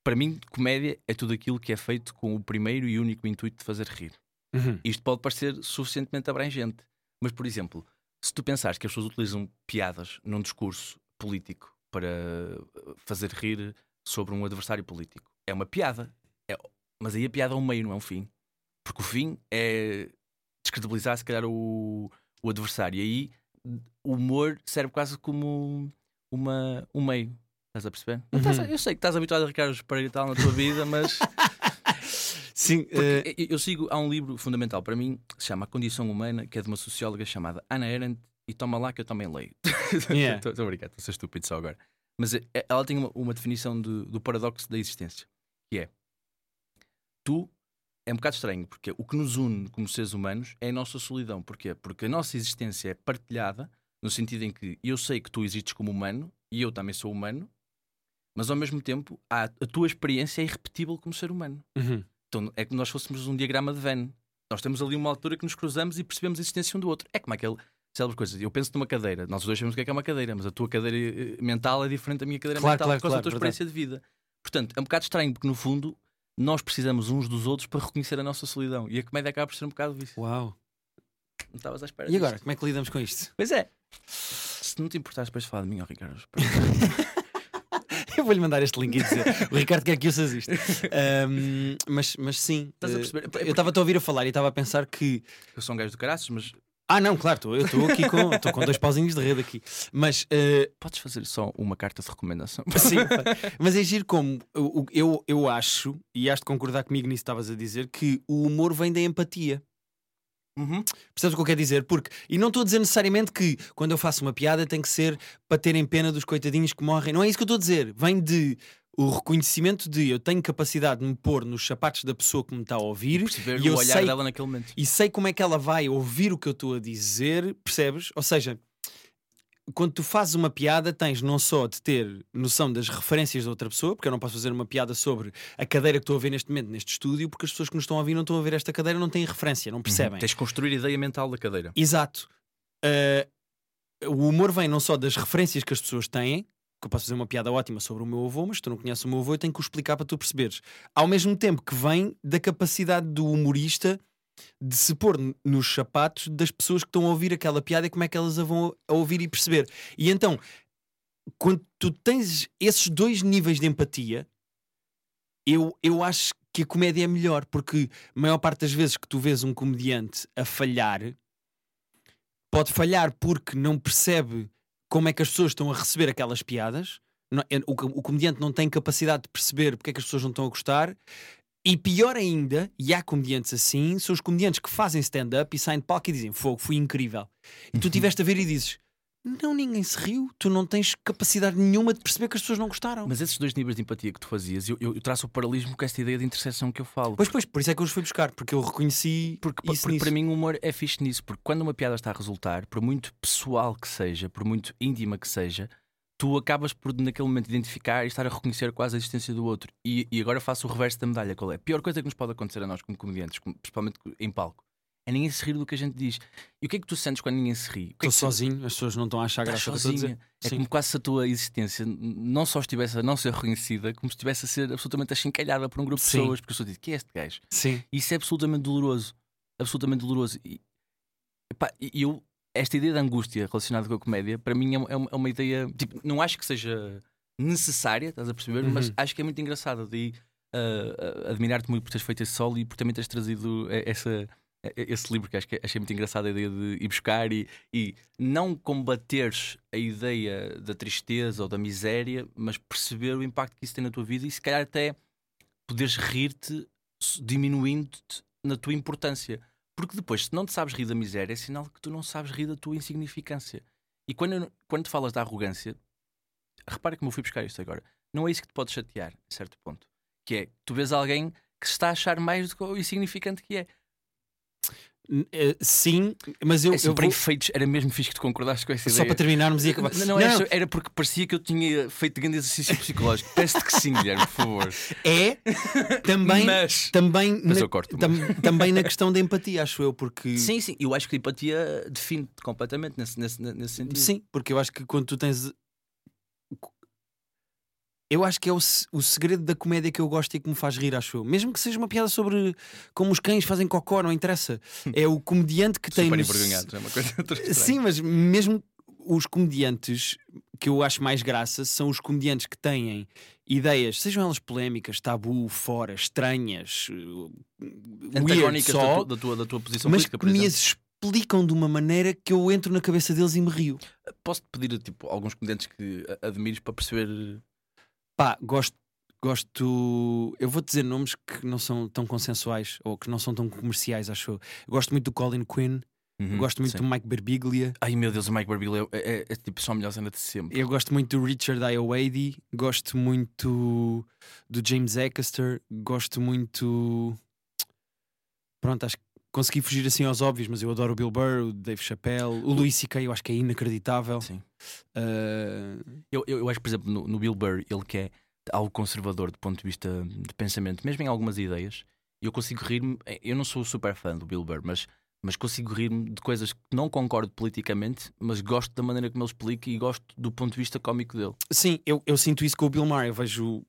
para mim, comédia é tudo aquilo que é feito com o primeiro e único intuito de fazer rir. Uhum. Isto pode parecer suficientemente abrangente, mas, por exemplo, se tu pensares que as pessoas utilizam piadas num discurso político para uh, fazer rir sobre um adversário político, é uma piada. É- mas aí a piada é um meio, não é um fim. Porque o fim é descredibilizar, se calhar, o, o adversário. E aí o humor serve quase como uma, um meio. Estás a perceber? Uhum. eu sei que estás habituado a Ricardo Pereira e tal na tua vida, mas. Sim, eh, Porque eu- eu sigo, há um livro fundamental para mim que se chama A Condição Humana, que é de uma socióloga chamada Anna Arendt, e toma lá que eu também leio. Yeah. Estou a brincar, estou a ser estúpido só agora. Mas é- é- ela tem uma, uma definição de- do paradoxo da existência, que é tu é um bocado estranho, porque o que nos une como seres humanos é a nossa solidão. Porquê? Porque a nossa existência é partilhada, no sentido em que eu sei que tu existes como humano e eu também sou humano, mas ao mesmo tempo há- a tua experiência é irrepetível como ser humano. uhum. Então é como nós fôssemos um diagrama de Venn. Nós temos ali uma altura que nos cruzamos e percebemos a existência um do outro. É como aquele célebre coisa. Eu penso numa cadeira, nós dois sabemos o que é que é uma cadeira, mas a tua cadeira eh, mental é diferente da minha cadeira Claro, mental claro, por causa claro, da tua verdade. experiência de vida. Portanto, é um bocado estranho, porque no fundo nós precisamos uns dos outros para reconhecer a nossa solidão. E a comédia acaba por ser um bocado isso. Uau. Não estavas à espera E agora, disto. como é que lidamos com isto? Pois é. Se não te importares depois de falar de mim, ó Ricardo. Eu vou-lhe mandar este link e dizer: o Ricardo quer que ouças isto. Ahm, mas, mas sim, Estás a eh, perceber? Eu estava a ouvir a falar e estava a pensar que. Eu sou um gajo do caraças, mas Ah, não, claro, tô- eu estou aqui com, estou com dois pauzinhos de rede aqui. Mas eh, podes fazer só uma carta de recomendação. Sim, mas é giro como o- eu, eu acho, e has de concordar comigo nisso que estavas a dizer, que o humor vem da empatia. Uhum. Percebes o que eu quero dizer? Porque, e não estou a dizer necessariamente que quando eu faço uma piada tem que ser para terem pena dos coitadinhos que morrem. Não é isso que eu estou a dizer. Vem de o reconhecimento de eu tenho capacidade de me pôr nos sapatos da pessoa que me está a ouvir Perceber e eu o olhar sei dela naquele momento. e sei como é que ela vai ouvir o que eu estou a dizer, percebes? Ou seja, quando tu fazes uma piada, tens não só de ter noção das referências da outra pessoa, porque eu não posso fazer uma piada sobre a cadeira que estou a ver neste momento neste estúdio, porque as pessoas que nos estão a ouvir não estão a ver esta cadeira, não têm referência, não percebem. Tens de construir a ideia mental da cadeira. Exato. Uh, o humor vem não só das referências que as pessoas têm, que eu posso fazer uma piada ótima sobre o meu avô, mas tu não conheces o meu avô, eu tenho que o explicar para tu perceberes. Ao mesmo tempo que vem da capacidade do humorista de se pôr nos sapatos das pessoas que estão a ouvir aquela piada e como é que elas a vão a ouvir e perceber. E então, quando tu tens esses dois níveis de empatia, eu, eu acho que a comédia é melhor, porque a maior parte das vezes que tu vês um comediante a falhar, pode falhar porque não percebe como é que as pessoas estão a receber aquelas piadas. É- O, o comediante não tem capacidade de perceber porque é que as pessoas não estão a gostar. E pior ainda, e há comediantes assim, são os comediantes que fazem stand-up e saem de palco e dizem: Fogo, foi incrível. E tu tiveste a ver e dizes: Não, ninguém se riu, tu não tens capacidade nenhuma de perceber que as pessoas não gostaram. Mas esses dois níveis de empatia que tu fazias, eu, eu- eu traço o paralelismo com esta ideia de interseção que eu falo. Pois, pois, por isso é que eu os fui buscar, porque eu reconheci Porque, isso porque para mim o humor é fixe nisso, porque quando uma piada está a resultar, por muito pessoal que seja, por muito íntima que seja, tu acabas por naquele momento identificar e estar a reconhecer quase a existência do outro. E, e agora faço o reverso da medalha, qual é? A pior coisa que nos pode acontecer a nós como comediantes, principalmente em palco, é ninguém se rir do que a gente diz. E o que é que tu sentes quando ninguém se ri? Estou sozinho, as pessoas não estão a achar Estás graça. sozinha. É Sim. como quase se a tua existência não só estivesse a não ser reconhecida, como se estivesse a ser absolutamente achincalhada por um grupo de Sim. pessoas, porque eu a dizer, que é este gajo? Sim. Isso é absolutamente doloroso. Absolutamente doloroso. E, epá, e eu, esta ideia de angústia relacionada com a comédia, para mim é uma, é uma- é uma ideia. Tipo, não acho que seja necessária, estás a perceber? Mas Uhum. acho que é muito engraçada. Daí ah, ah, admirar-te muito por teres feito esse solo e por também teres trazido eh, essa. Esse livro que acho que achei muito engraçada a ideia de ir buscar e, e não combateres a ideia da tristeza ou da miséria, mas perceber o impacto que isso tem na tua vida e se calhar até poderes rir-te diminuindo-te na tua importância. Porque depois, se não te sabes rir da miséria, é sinal que tu não sabes rir da tua insignificância. E quando, quando falas da arrogância, repara como eu fui buscar isto agora. Não é isso que te pode chatear, a certo ponto. Que é, tu vês alguém que se está a achar mais do que o insignificante que é. Eh, Sim, mas eu, é assim, eu para vou- efeitos, era mesmo fixe que tu concordaste com essa só ideia. para terminarmos e acabar. Não, não, era, só- era porque parecia que eu tinha feito grande exercício psicológico. Peço-te que sim, Guilherme, por favor. É também, Mas- também, Mas na, eu corto. tam- também na questão da empatia, acho eu, porque Sim, sim, eu acho que a empatia define-te completamente nesse, nesse, nesse sentido. Sim, porque eu acho que quando tu tens. Eu acho que é o, o segredo da comédia que eu gosto e que me faz rir, acho eu. Mesmo que seja uma piada sobre como os cães fazem cocó, não interessa. É o comediante que tem. Super envergonhados, é uma coisa. Sim, mas mesmo os comediantes que eu acho mais graça são os comediantes que têm ideias, sejam elas polémicas, tabu, fora, estranhas, uh, Antagónicas da, só, tua, da, tua, da tua posição mas política, que por me exemplo. as explicam de uma maneira que eu entro na cabeça deles e me rio. Posso-te pedir tipo, alguns comediantes que admires para perceber. Pá, gosto. Gosto. Eu vou dizer nomes que não são tão consensuais ou que não são tão comerciais, acho eu. Gosto muito do Colin Quinn, Uhum, gosto muito sim. do Mike Birbiglia, Ai meu Deus, o Mike Birbiglia é, é, é, tipo só a melhor cena de sempre. eu gosto muito do Richard Ayoade, gosto muito do James Acaster, gosto muito. Pronto, acho que consegui fugir assim aos óbvios, mas eu adoro o Bill Burr, o Dave Chappelle, o Louis C.K. eu acho que é inacreditável. Sim. Ah, Eu, eu, eu acho, por exemplo, no, no Bill Burr, ele que é algo conservador do ponto de vista de pensamento, mesmo em algumas ideias, eu consigo rir-me. Eu não sou super fã do Bill Burr, mas, mas consigo rir-me de coisas que não concordo politicamente, mas gosto da maneira como ele explica e gosto do ponto de vista cómico dele. Sim, eu, eu sinto isso com o Bill Maher. Eu vejo. uh,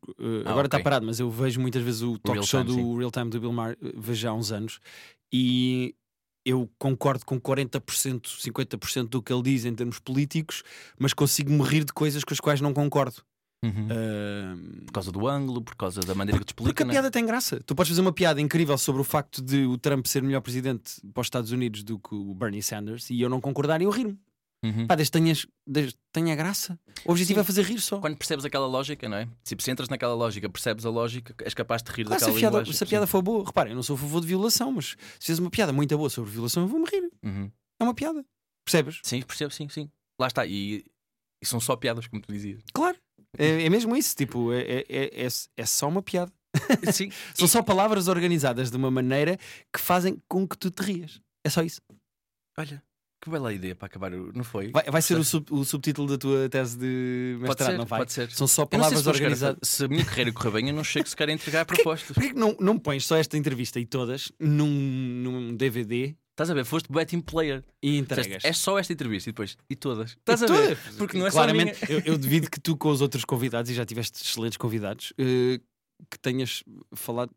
Ah, agora está ok. parado, mas eu vejo muitas vezes o talk Real show Time, do sim. Real Time do Bill Maher, uh, vejo há uns anos, e eu concordo com 40%, 50% do que ele diz em termos políticos, mas consigo me rir de coisas com as quais não concordo. Uh, Por causa do ângulo, por causa da maneira que te porque explica. a né? piada tem graça. Tu podes fazer uma piada incrível sobre o facto de o Trump ser melhor presidente para os Estados Unidos do que o Bernie Sanders e eu não concordar e eu rir-me. Uhum. Pá, desde tenhas, desde tenha graça. O objetivo Sim. é fazer rir só. Quando percebes aquela lógica, não é? Tipo, se entras naquela lógica, percebes a lógica, és capaz de rir Claro, se a daquela piada, linguagem. se a piada for boa, reparem, eu não sou a favor de violação, mas se fizeres uma piada muito boa sobre violação, eu vou-me rir. Uhum. É uma piada. Percebes? Sim, percebo, sim, sim. Lá está. E, e são só piadas, como tu dizias. Claro. É, é mesmo isso. Tipo, é, é, é, é- é só uma piada. sim. São E- só palavras organizadas de uma maneira que fazem com que tu te rias. É só isso. Olha, que bela ideia para acabar, não foi? Vai, vai ser o, sub- o subtítulo da tua tese de mestrado, ser, não vai? pode ser. São só palavras se, organizadas. se a minha carreira correr bem, eu não chego sequer a entregar propostas. Porquê que não, não pões só esta entrevista e todas num, num DVD Estás a ver? Foste betting player. e entregas? É só esta entrevista e depois. E todas. Estás a ver? todas. Porque não é Claramente, só a eu, eu devido que tu com os outros convidados, e já tiveste excelentes convidados, eh, que tenhas falado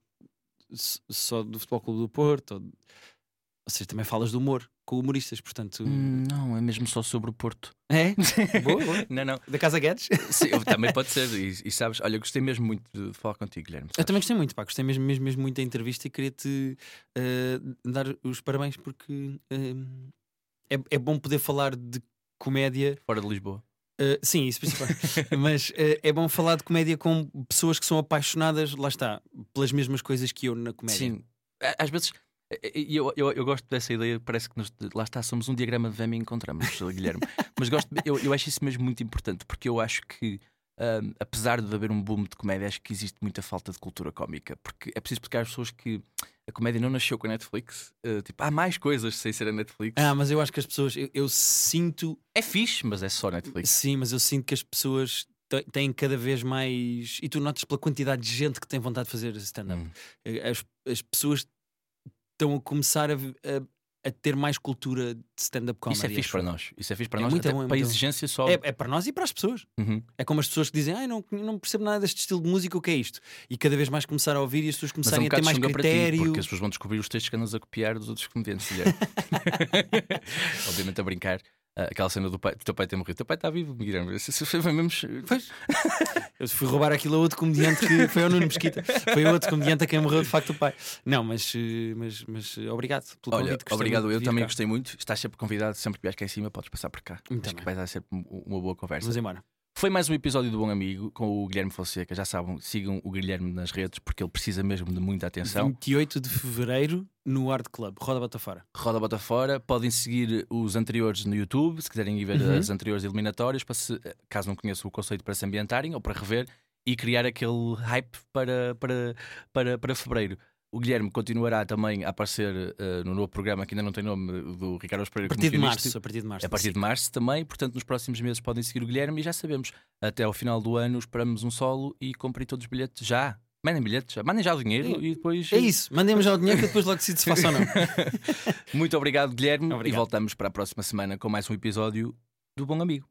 só do Futebol Clube do Porto, ou, ou seja, também falas do humor com humoristas, portanto. Hum, Não, é mesmo só sobre o Porto. É? boa, boa. não, não. Da Casa Guedes? Sim, eu- também pode ser. E, e sabes, olha, eu gostei mesmo muito de falar contigo, Guilherme. Eu sabes? também gostei muito, pá, gostei mesmo, mesmo, mesmo muito da entrevista e queria-te eh, dar os parabéns porque eh, é, é bom poder falar de comédia Fora de Lisboa. Uh, sim, isso principalmente. Mas uh, é bom falar de comédia com pessoas que são apaixonadas, lá está, pelas mesmas coisas que eu na comédia. Sim. Às vezes. E Eu, eu, eu gosto dessa ideia, parece que nos, lá está, somos um diagrama de Venn e encontramos, Guilherme. Mas gosto, eu, eu acho isso mesmo muito importante, porque eu acho que, ahm, apesar de haver um boom de comédia, acho que existe muita falta de cultura cómica. Porque é preciso explicar às pessoas que a comédia não nasceu com a Netflix. Uh, tipo, há mais coisas sem ser a Netflix. Ah, mas eu acho que as pessoas, eu, eu sinto, É fixe, mas é só Netflix. sim, mas eu sinto que as pessoas têm cada vez mais, e tu notas pela quantidade de gente que tem vontade de fazer stand-up. Hum. As, as pessoas estão a começar a, a- a ter mais cultura de stand-up comedy. Isso é fixe acho para nós. Isso é fixe para É nós. muito até bom, é para a muito bom. exigência só. É, é para nós e para as pessoas. Uhum. É como as pessoas que dizem, ai, não, não percebo nada deste estilo de música, o que é isto? E cada vez mais começar a ouvir e as pessoas é um começarem a ter mais para ti, critério. porque as pessoas vão descobrir os textos que andas a copiar dos outros comediantes. Obviamente a brincar. Ah, aquela cena do, pai, teu pai ter morrido. O teu pai está vivo, Guilherme. Foi mesmo. Eu fui roubar aquilo a outro comediante que foi ao Nuno Mesquita. Foi outro comediante a quem morreu de facto o pai. Não, mas, eh, mas, mas obrigado pelo Olha, convite. obrigado. Eu também cá. gostei muito. Estás sempre convidado, sempre que vieres cá em cima, podes passar por cá. Muito Acho bem. que vai dar sempre um- uma boa conversa. Vamos embora. Foi mais um episódio do Bom Amigo com o Guilherme Fonseca. Já sabem, sigam o Guilherme nas redes porque ele precisa mesmo de muita atenção. 28 de fevereiro no Art Club. Roda bota fora. Roda Bota Fora. Podem seguir os anteriores no YouTube, se quiserem ir ver Uhum. as anteriores eliminatórias, para se, caso não conheçam o conceito para se ambientarem ou para rever e criar aquele hype para, para, para, para fevereiro. O Guilherme continuará também a aparecer eh, no novo programa que ainda não tem nome do Ricardo Pereira A partir de março. A partir de março. A partir de março também, portanto, nos próximos meses podem seguir o Guilherme e já sabemos, até ao final do ano esperamos um solo e comprem todos os bilhetes já. Mandem bilhetes, já. mandem já o dinheiro e depois. É isso. Mandem-me já o dinheiro que depois logo decido se faço ou não. Muito obrigado, Guilherme, Obrigado. e voltamos para a próxima semana com mais um episódio do Bom Amigo.